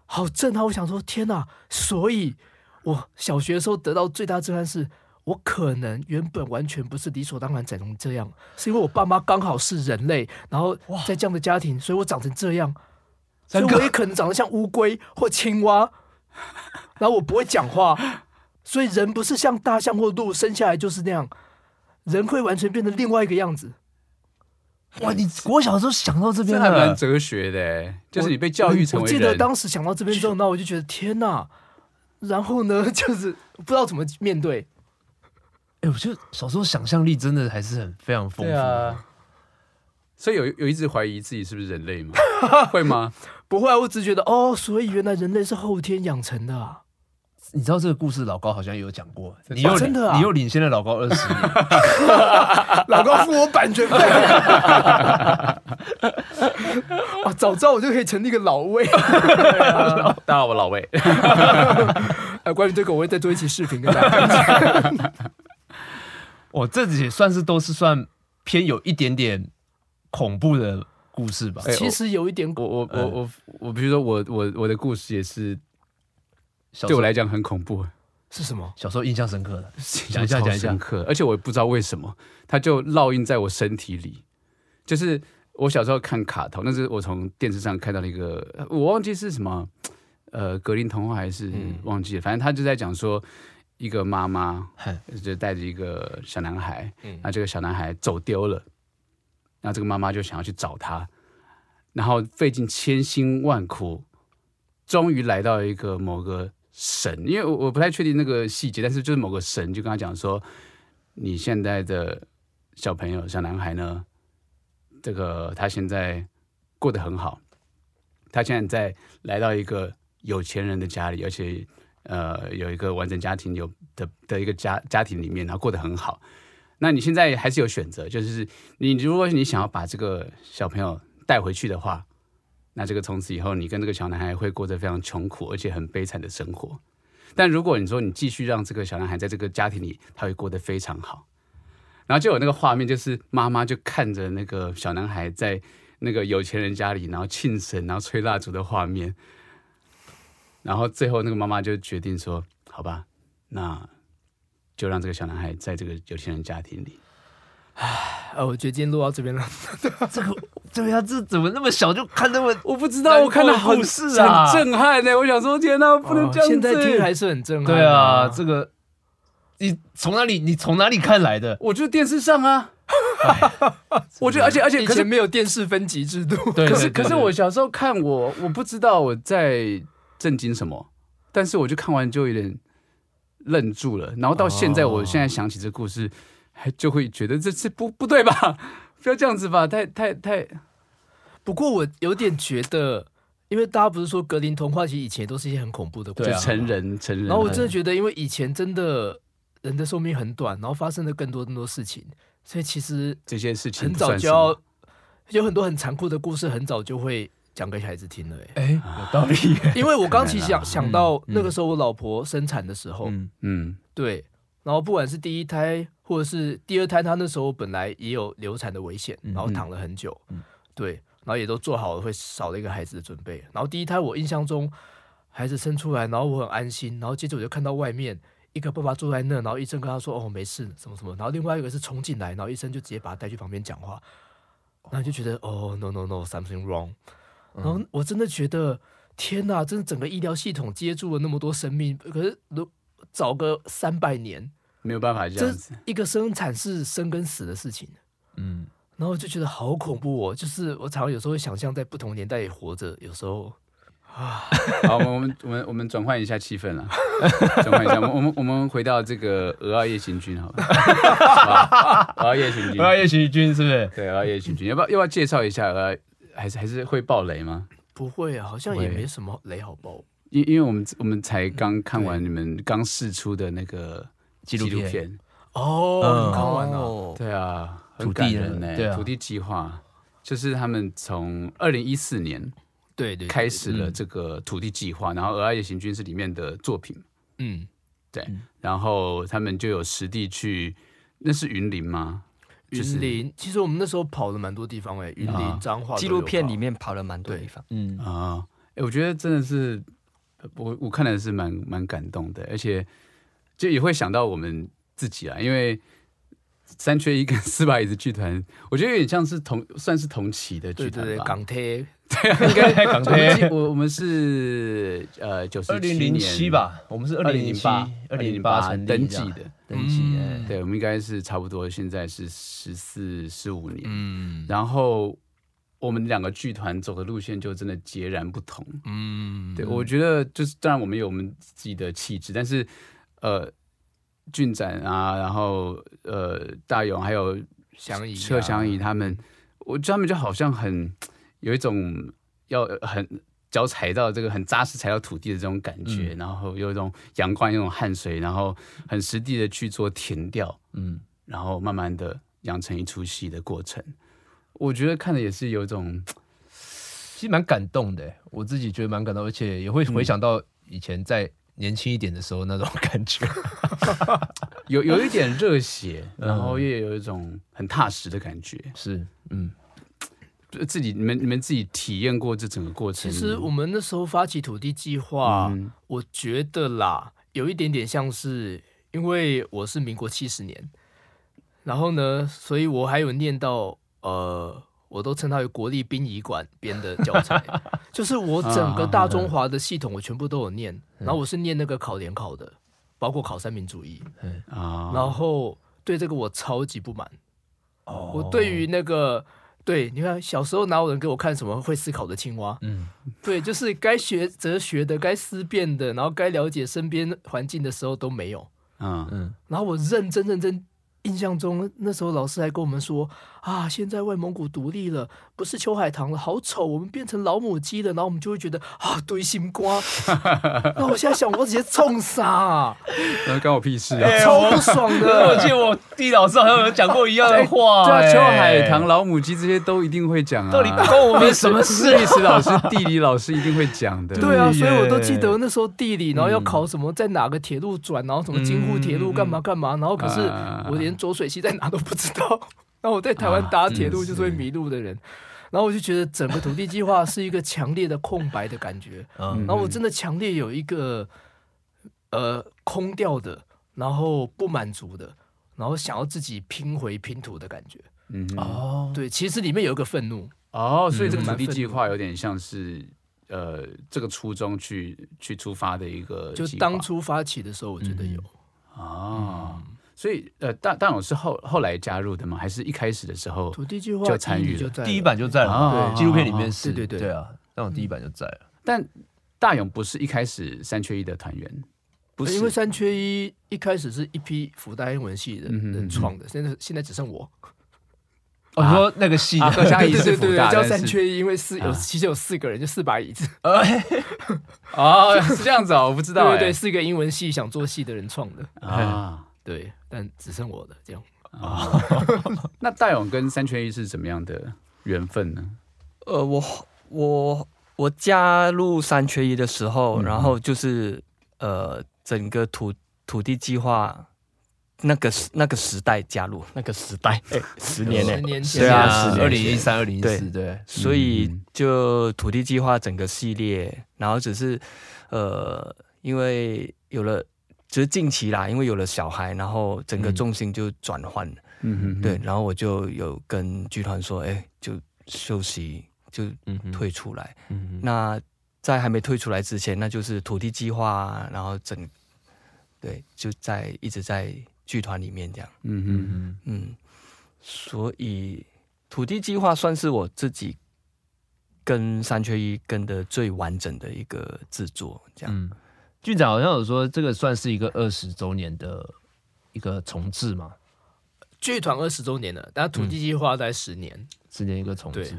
好震撼！我想说，天哪！所以，我小学的时候得到最大震撼是，我可能原本完全不是理所当然长成这样，是因为我爸妈刚好是人类，然后在这样的家庭，所以我长成这样，所以我也可能长得像乌龟或青蛙，然后我不会讲话，所以人不是像大象或鹿生下来就是那样，人会完全变成另外一个样子。哇！你我小时候想到这边，这还蛮哲学的，就是你被教育成为人。我记得当时想到这边之后，那我就觉得天哪！然后呢，就是不知道怎么面对。哎，我觉得小时候想象力真的还是很非常丰富啊。所以有有一直怀疑自己是不是人类吗？会吗？不会啊，我只觉得哦，所以原来人类是后天养成的啊。你知道这个故事，老高好像有讲过。你又真的，你又领先了老高二十年。老高付我版权费。啊，早知道我就可以成立一个老魏。大家好，我老魏。哎，关于这个，我会再做一期视频跟大家讲。我 这也算是都是算偏有一点点恐怖的故事吧。其实有一点，我我我我我，比如说我我我的故事也是。对我来讲很恐怖，是什么？小时候印象深刻的，讲一下，讲一下。而且我也不知道为什么，它就烙印在我身体里。就是我小时候看卡通，那是我从电视上看到的一个，我忘记是什么，呃，格林童话还是忘记了。反正他就在讲说，一个妈妈就带着一个小男孩，那这个小男孩走丢了，那这个妈妈就想要去找他，然后费尽千辛万苦。终于来到一个某个神，因为我我不太确定那个细节，但是就是某个神就跟他讲说，你现在的小朋友小男孩呢，这个他现在过得很好，他现在在来到一个有钱人的家里，而且呃有一个完整家庭有的的一个家家庭里面，然后过得很好。那你现在还是有选择，就是你如果你想要把这个小朋友带回去的话。那这个从此以后，你跟这个小男孩会过着非常穷苦而且很悲惨的生活。但如果你说你继续让这个小男孩在这个家庭里，他会过得非常好。然后就有那个画面，就是妈妈就看着那个小男孩在那个有钱人家里，然后庆生，然后吹蜡烛的画面。然后最后那个妈妈就决定说：“好吧，那就让这个小男孩在这个有钱人家庭里。”唉，我觉得今天录到这边了。这个，对呀，这怎么那么小就看那么？我不知道，我看到很是啊，很震撼呢。我想说，天哪，不能这样子。现在听还是很震撼。对啊，这个你从哪里？你从哪里看来的？我觉得电视上啊。我觉得，而且而且，以前没有电视分级制度。对，可是可是我小时候看我，我不知道我在震惊什么，但是我就看完就有点愣住了。然后到现在，我现在想起这故事。还就会觉得这这不不对吧？不要这样子吧，太太太。不过我有点觉得，因为大家不是说格林童话其实以前都是一些很恐怖的故事，对啊，成人成人。然后我真的觉得，因为以前真的人的寿命很短，然后发生了更多更多事情，所以其实这些事情很早就要有很多很残酷的故事，很早就会讲给孩子听了。哎，有道理。因为我刚其实想 想到那个时候我老婆生产的时候，嗯嗯，对。然后不管是第一胎或者是第二胎，她那时候本来也有流产的危险，然后躺了很久，嗯、对，然后也都做好了会少了一个孩子的准备。然后第一胎我印象中孩子生出来，然后我很安心，然后接着我就看到外面一个爸爸坐在那，然后医生跟他说：“哦，没事，什么什么。”然后另外一个是冲进来，然后医生就直接把他带去旁边讲话，然后就觉得：“哦，no no no，something wrong。”然后我真的觉得天哪，真的整个医疗系统接住了那么多生命，可是如早个三百年没有办法这样子，一个生产是生跟死的事情，嗯，然后就觉得好恐怖哦。就是我常常有时候会想象在不同年代也活着，有时候啊，好，我们我们我们转换一下气氛了，转换一下，我们我们我们回到这个《儿儿夜行军》好了，《儿儿夜行军》，《儿儿夜行军》是不是？对，《儿儿夜行军》，要不要要不要介绍一下？呃还是还是会爆雷吗？不会啊，好像也没什么雷好爆。因因为我们我们才刚看完你们刚试出的那个纪录片。哦，看完了，对啊，很感人呢。土地计划就是他们从二零一四年对对开始了这个土地计划，然后《俄爱夜行军》是里面的作品，嗯，对，然后他们就有实地去，那是云林吗？云林，其实我们那时候跑了蛮多地方哎，云林彰化，纪录片里面跑了蛮多地方，嗯。啊，哎，我觉得真的是。我我看的是蛮蛮感动的，而且就也会想到我们自己啊，因为三缺一跟 四把椅子剧团，我觉得有点像是同算是同期的剧团吧。港铁，对啊，应该港铁。我 我们是呃九十七年吧，我们是二零零八二零零八登记的，登记。对，我们应该是差不多，现在是十四十五年。嗯，然后。我们两个剧团走的路线就真的截然不同。嗯，对，我觉得就是，当然我们有我们自己的气质，但是，呃，俊展啊，然后呃，大勇还有祥仪、车祥仪他们，我觉得他们就好像很有一种要很脚踩到这个很扎实踩到土地的这种感觉，嗯、然后有一种阳光，有一种汗水，然后很实地的去做填调，嗯，然后慢慢的养成一出戏的过程。我觉得看的也是有一种，其实蛮感动的。我自己觉得蛮感动，而且也会回想到以前在年轻一点的时候那种 感觉，嗯、有有一点热血，然后也有一种很踏实的感觉。是，嗯，自己你们你们自己体验过这整个过程。其实我们那时候发起土地计划，嗯、我觉得啦，有一点点像是，因为我是民国七十年，然后呢，所以我还有念到呃。我都称它为国立殡仪馆编的教材，就是我整个大中华的系统，我全部都有念。然后我是念那个考联考的，包括考三民主义。然后对这个我超级不满。我对于那个，对，你看小时候哪有人给我看什么会思考的青蛙？嗯，对，就是该学哲学的，该思辨的，然后该了解身边环境的时候都没有。嗯嗯，然后我认真认真。印象中那时候老师还跟我们说啊，现在外蒙古独立了，不是秋海棠了，好丑，我们变成老母鸡了，然后我们就会觉得啊，堆心瓜。那我现在想，我直接冲杀，那关我屁事啊，超不爽的。我记得我地理老师好像有讲过一样的话，对啊，秋海棠、老母鸡这些都一定会讲啊。到底关我们什么事？历史老师、地理老师一定会讲的。对啊，所以我都记得那时候地理，然后要考什么，在哪个铁路转，然后什么京沪铁路干嘛干嘛，然后可是我连浊水溪在哪都不知道，然后我在台湾搭铁路就是会迷路的人，然后我就觉得整个土地计划是一个强烈的空白的感觉，然后我真的强烈有一个呃空掉的，然后不满足的，然后想要自己拼回拼图的感觉。嗯哦，对，其实里面有一个愤怒。哦，所以这个土地计划有点像是呃这个初衷去去出发的一个，就当初发起的时候，我觉得有。啊。所以，呃，大大勇是后后来加入的吗？还是一开始的时候土地计划就参与了？第一版就在了，对，纪录片里面是，对对对，对啊，大勇第一版就在了。但大勇不是一开始三缺一的团员，不是，因为三缺一一开始是一批福大英文系的人创的，现在现在只剩我。我说那个系对对对，叫三缺一，因为四有其实有四个人，就四把椅子。哦，是这样子哦，我不知道，对对，四个英文系想做戏的人创的啊。对，但只剩我的这样啊。哦、那大勇跟三缺一是怎么样的缘分呢？呃，我我我加入三缺一的时候，嗯、然后就是呃，整个土土地计划那个时那个时代加入那个时代，哎，十年呢？十年前，对啊，二零一三、二零一四，对，所以就土地计划整个系列，然后只是呃，因为有了。只是近期啦，因为有了小孩，然后整个重心就转换了。嗯哼哼，对，然后我就有跟剧团说，哎，就休息，就退出来。嗯哼，那在还没退出来之前，那就是土地计划，然后整，对，就在一直在剧团里面这样。嗯哼哼，嗯，所以土地计划算是我自己跟三缺一跟的最完整的一个制作，这样。嗯剧长好像有说，这个算是一个二十周年的一个重置嘛？剧团二十周年了，但土地计划在十年，嗯、十年一个重置。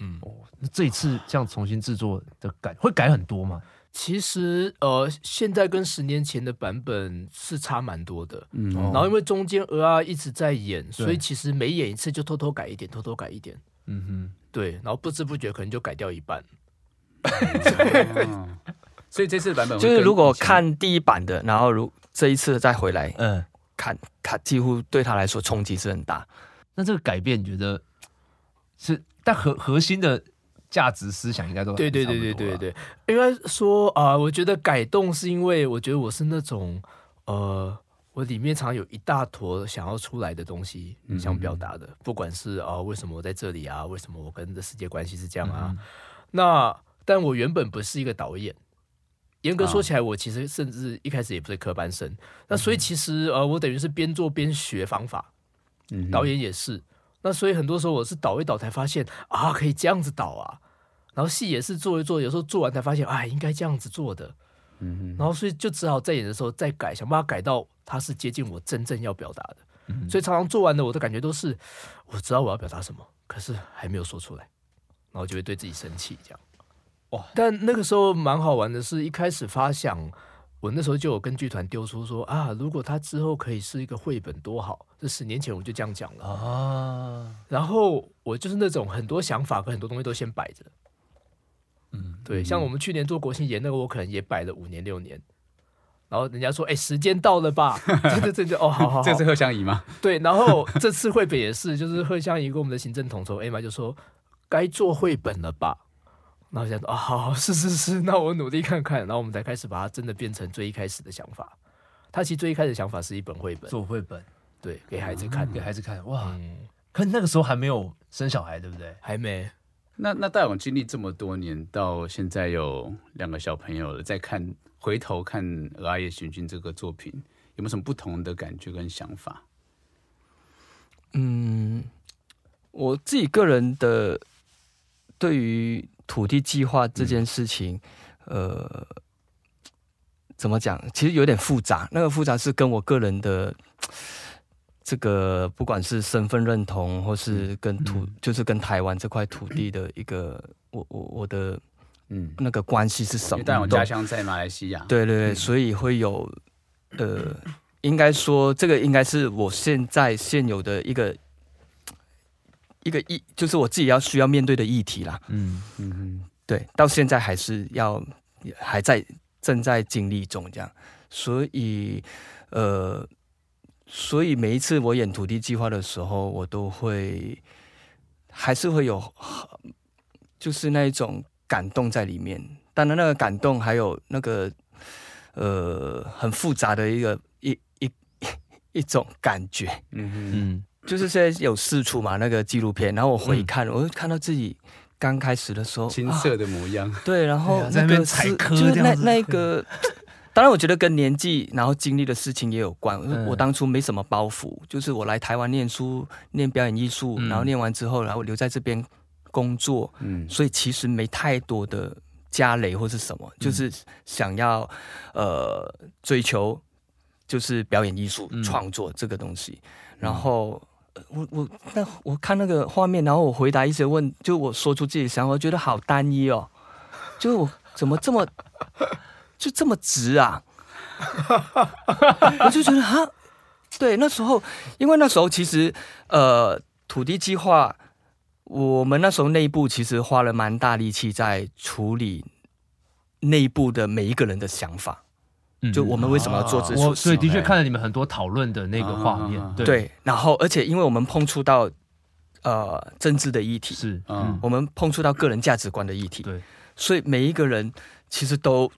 嗯，哦，那这一次这样重新制作的改会改很多吗？其实，呃，现在跟十年前的版本是差蛮多的。嗯，然后因为中间鹅啊一直在演，所以其实每演一次就偷偷改一点，偷偷改一点。嗯哼，对，然后不知不觉可能就改掉一半。所以这次的版本就是，如果看第一版的，然后如这一次再回来，嗯，看他几乎对他来说冲击是很大。那这个改变，你觉得是？但核核心的价值思想应该都对对对对对对。应该说啊、呃，我觉得改动是因为我觉得我是那种呃，我里面常有一大坨想要出来的东西，想表达的，嗯、不管是啊、呃，为什么我在这里啊，为什么我跟这世界关系是这样啊？嗯、那但我原本不是一个导演。严格说起来，我其实甚至一开始也不是科班生，那所以其实呃，我等于是边做边学方法。导演也是，那所以很多时候我是导一导才发现啊，可以这样子导啊。然后戏也是做一做，有时候做完才发现，哎，应该这样子做的。嗯然后所以就只好在演的时候再改，想办法改到它是接近我真正要表达的。所以常常做完的我的感觉都是，我知道我要表达什么，可是还没有说出来，然后就会对自己生气这样。但那个时候蛮好玩的，是一开始发想，我那时候就有跟剧团丢出说啊，如果他之后可以是一个绘本多好。这十年前我就这样讲了啊。然后我就是那种很多想法跟很多东西都先摆着，嗯，对，像我们去年做国庆节那个，我可能也摆了五年六年。然后人家说，哎，时间到了吧？这这这就哦，好好好，这是贺香怡吗？对，然后这次绘本也是，就是贺香怡跟我们的行政统筹 A 嘛，就说该做绘本了吧。然后想说啊，好，好，是是是，那我努力看看，然后我们才开始把它真的变成最一开始的想法。他其实最一开始的想法是一本绘本，做绘本，对，给孩子看，给孩子看。哇，嗯、可那个时候还没有生小孩，对不对？还没。那那大勇经历这么多年，到现在有两个小朋友了，再看回头看《儿爱夜行军》这个作品，有没有什么不同的感觉跟想法？嗯，我自己个人的对于土地计划这件事情，嗯、呃。怎么讲？其实有点复杂。那个复杂是跟我个人的 这个，不管是身份认同，或是跟土，嗯、就是跟台湾这块土地的一个，我我我的，嗯，那个关系是什么？但我家乡在马来西亚。对对对，嗯、所以会有，呃，应该说这个应该是我现在现有的一个一个议，就是我自己要需要面对的议题啦。嗯嗯嗯，对，到现在还是要还在。正在经历中，这样，所以，呃，所以每一次我演土地计划的时候，我都会还是会有，就是那一种感动在里面。当然，那个感动还有那个，呃，很复杂的一个一一一, 一种感觉。嗯嗯，就是现在有四处嘛那个纪录片，然后我回看，嗯、我就看到自己。刚开始的时候，青涩的模样，啊，对，然后 那个是就是那那个，当然我觉得跟年纪，然后经历的事情也有关。嗯、我当初没什么包袱，就是我来台湾念书，念表演艺术，然后念完之后，然后留在这边工作，嗯，所以其实没太多的家累或是什么，就是想要呃追求，就是表演艺术创作这个东西，然后。我我那我看那个画面，然后我回答一些问，就我说出自己的想法，我觉得好单一哦，就我怎么这么就这么直啊？我就觉得哈，对，那时候因为那时候其实呃土地计划，我们那时候内部其实花了蛮大力气在处理内部的每一个人的想法。就我们为什么要做这出戏？所以的确看了你们很多讨论的那个画面，对，对。然后，而且因为我们碰触到呃政治的议题，是，嗯，我们碰触到个人价值观的议题，对。所以每一个人其实都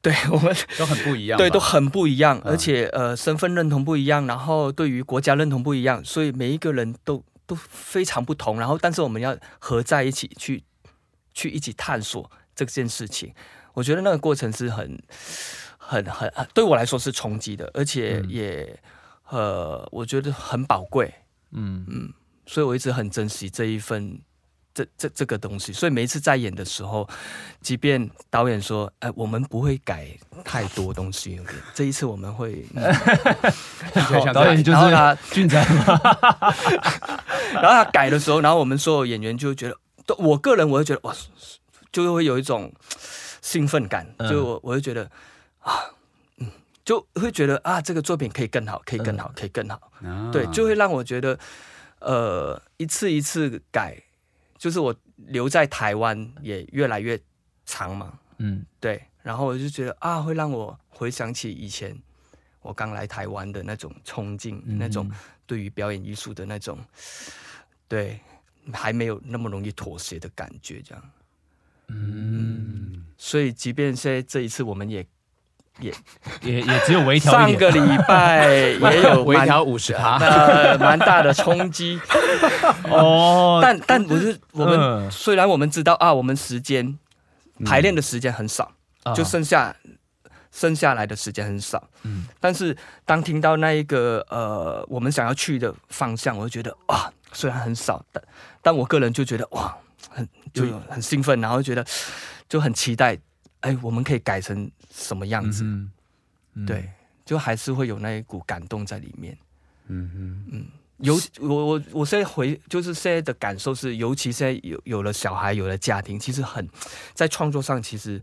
对 我们都很不一样，对，都很不一样。而且呃，身份认同不一样，然后对于国家认同不一样，所以每一个人都都非常不同。然后，但是我们要合在一起去去一起探索这件事情。我觉得那个过程是很。很很对我来说是冲击的，而且也、嗯、呃，我觉得很宝贵，嗯嗯，所以我一直很珍惜这一份这这这个东西。所以每一次在演的时候，即便导演说，哎、呃，我们不会改太多东西，这一次我们会，导演就是他 俊才嘛，然后他改的时候，然后我们所有演员就觉得，我个人我会觉得哇，就会有一种兴奋感，就我我会觉得。啊，嗯，就会觉得啊，这个作品可以更好，可以更好，可以更好。嗯、对，就会让我觉得，呃，一次一次改，就是我留在台湾也越来越长嘛。嗯，对。然后我就觉得啊，会让我回想起以前我刚来台湾的那种冲劲，嗯、那种对于表演艺术的那种，对，还没有那么容易妥协的感觉，这样。嗯，嗯，所以即便现在这一次，我们也。也也也只有微调。上个礼拜也有 微调五十啊，呃，蛮大的冲击。哦，但但不是我们，虽然我们知道啊，我们时间排练的时间很少，就剩下剩下来的时间很少。嗯，但是当听到那一个呃，我们想要去的方向，我就觉得哇，虽然很少，但但我个人就觉得哇，很就很兴奋，然后觉得就很期待。哎，我们可以改成什么样子？嗯嗯、对，就还是会有那一股感动在里面。嗯嗯嗯，尤我我我现在回，就是现在的感受是，尤其现在有有了小孩，有了家庭，其实很在创作上，其实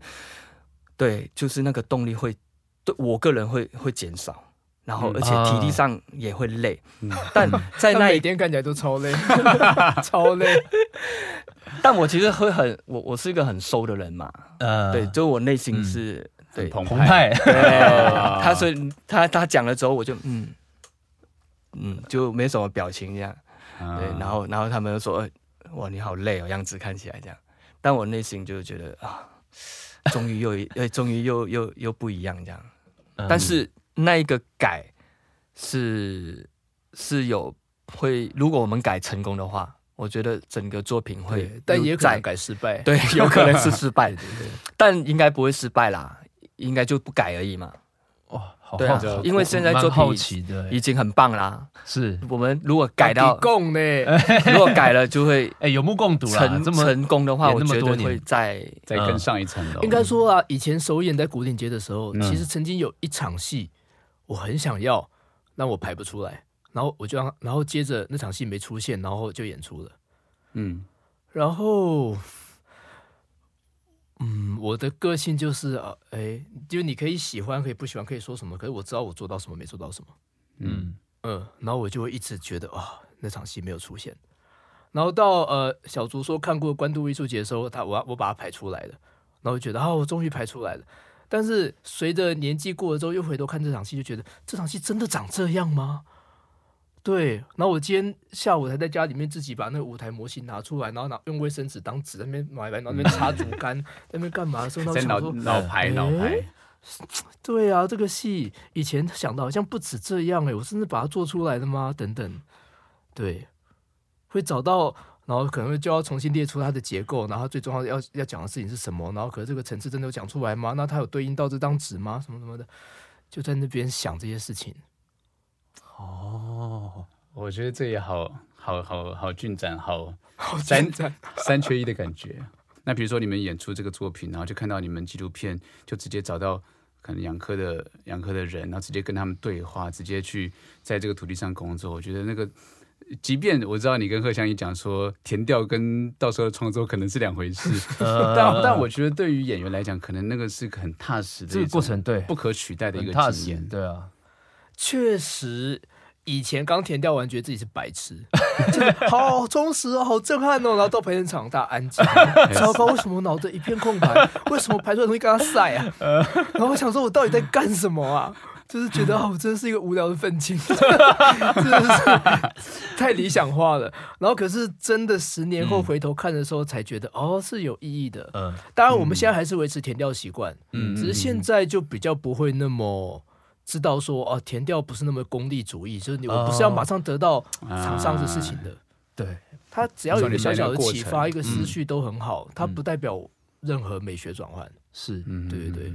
对，就是那个动力会对我个人会会减少，然后而且体力上也会累。嗯、但 在那一天看起来都超累，超累。但我其实会很我我是一个很收的人嘛，呃，对，就我内心是、嗯、对。澎湃，对，他说他他讲了之后，我就嗯嗯就没什么表情这样，对，然后然后他们就说哇你好累哦，样子看起来这样，但我内心就觉得啊，终于又哎，终于又又又不一样这样。但是那一个改是是有会，如果我们改成功的话，我觉得整个作品会，但也可能改失败，对，有可能是失败，对对，但应该不会失败啦，应该就不改而已嘛。哇。对啊，因为现在作品已经很棒啦。是我们如果改到共呢，如果改了就会哎有目共睹了。成成功的话，我觉得会再再更上一层楼。应该说啊，以前首演在古典街的时候，其实曾经有一场戏我很想要，但我排不出来，然后我就让，然后接着那场戏没出现，然后就演出了。嗯，然后。嗯，我的个性就是啊，哎，就你可以喜欢，可以不喜欢，可以说什么，可是我知道我做到什么，没做到什么。嗯嗯，然后我就会一直觉得啊、哦，那场戏没有出现。然后到呃小竹说看过关渡艺术节的时候，他我我把它排出来了，然后我觉得啊、哦，我终于排出来了。但是随着年纪过了之后，又回头看这场戏，就觉得这场戏真的长这样吗？对，然后我今天下午才在家里面自己把那个舞台模型拿出来，然后拿用卫生纸当纸在那边买来，然后那边擦竹竿，在那边干嘛的时候，在脑脑排脑排。对啊，这个戏以前想到好像不止这样哎，我甚至把它做出来的吗？等等，对，会找到，然后可能就要重新列出它的结构，然后最重要要要讲的事情是什么？然后可是这个层次真的有讲出来吗？那它有对应到这张纸吗？什么什么的，就在那边想这些事情。哦，我觉得这也好好好好进展，好三三缺一的感觉。那比如说你们演出这个作品，然后就看到你们纪录片，就直接找到可能杨科的杨科的人，然后直接跟他们对话，直接去在这个土地上工作。我觉得那个，即便我知道你跟贺湘怡讲说填调跟到时候的创作可能是两回事，但但我觉得对于演员来讲，可能那个是个很踏实的这个过程，对，不可取代的一个经验，对啊。确实，以前刚填掉完，觉得自己是白痴，好充实哦，好震撼哦。然后到排练场，大家安静，糟糕，为什么脑子一片空白？为什么排出来的东西跟他赛啊？然后我想说，我到底在干什么啊？就是觉得 哦，我真的是一个无聊的愤青，真的是太理想化了。然后可是真的十年后回头看的时候，才觉得哦，是有意义的。嗯，当然我们现在还是维持填调习惯，嗯，只是现在就比较不会那么。知道说哦，填调不是那么功利主义，就是你我不是要马上得到厂商的事情的。对，他只要有一个小小的启发，一个思绪都很好，它不代表任何美学转换。是，对对对，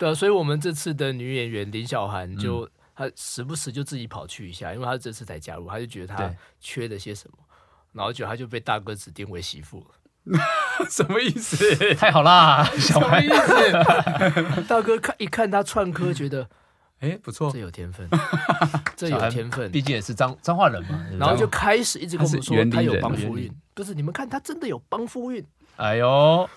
对啊，所以我们这次的女演员林小涵就她时不时就自己跑去一下，因为她这次才加入，她就觉得她缺了些什么，然后就她就被大哥指定为媳妇了。什么意思？太好啦！什么意思？大哥看一看他串科，觉得哎不错，这有天分，这有天分，毕竟也是彰彰化人嘛。然后就开始一直跟我们说他有帮夫运，不是你们看他真的有帮夫运。哎呦，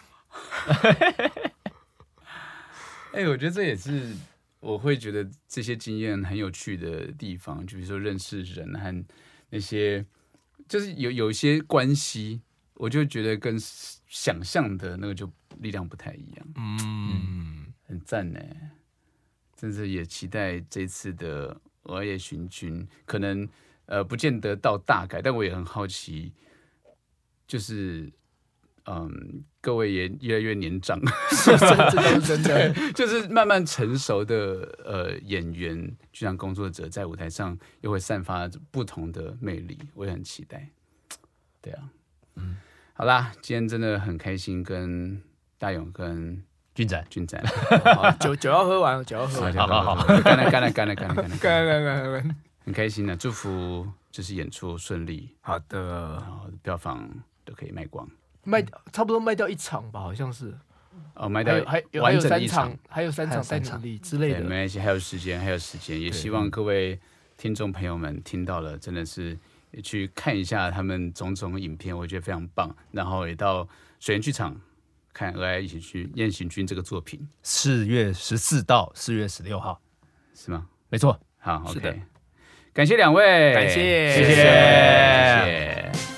哎，我觉得这也是我会觉得这些经验很有趣的地方，就比如说认识人和那些，就是有有一些关系。我就觉得跟想象的那个就力量不太一样，嗯，很赞呢，真是也期待这次的《儿夜行军》，可能呃不见得到大改，但我也很好奇，就是嗯，各位也越来越年长，是真的，真的，就是慢慢成熟的呃演员，剧场工作者在舞台上又会散发不同的魅力，我也很期待，对啊。嗯，好啦，今天真的很开心，跟大勇跟俊仔、俊仔，酒酒要喝完，酒要喝完，好好好，干了干了干了干了干了干了干了，很开心的，祝福就是演出顺利，好的，然后票房都可以卖光，卖差不多卖掉一场吧，好像是，哦，卖掉还有还有三场，还有三场在努力之类的，没关系，还有时间，还有时间，也希望各位听众朋友们听到了，真的是。也去看一下他们种种影片，我觉得非常棒。然后也到水源剧场看《儿夜行军》《夜行军》这个作品，四月十四到四月十六号，是吗？没错。好，OK，感谢两位，感谢，谢谢，谢谢。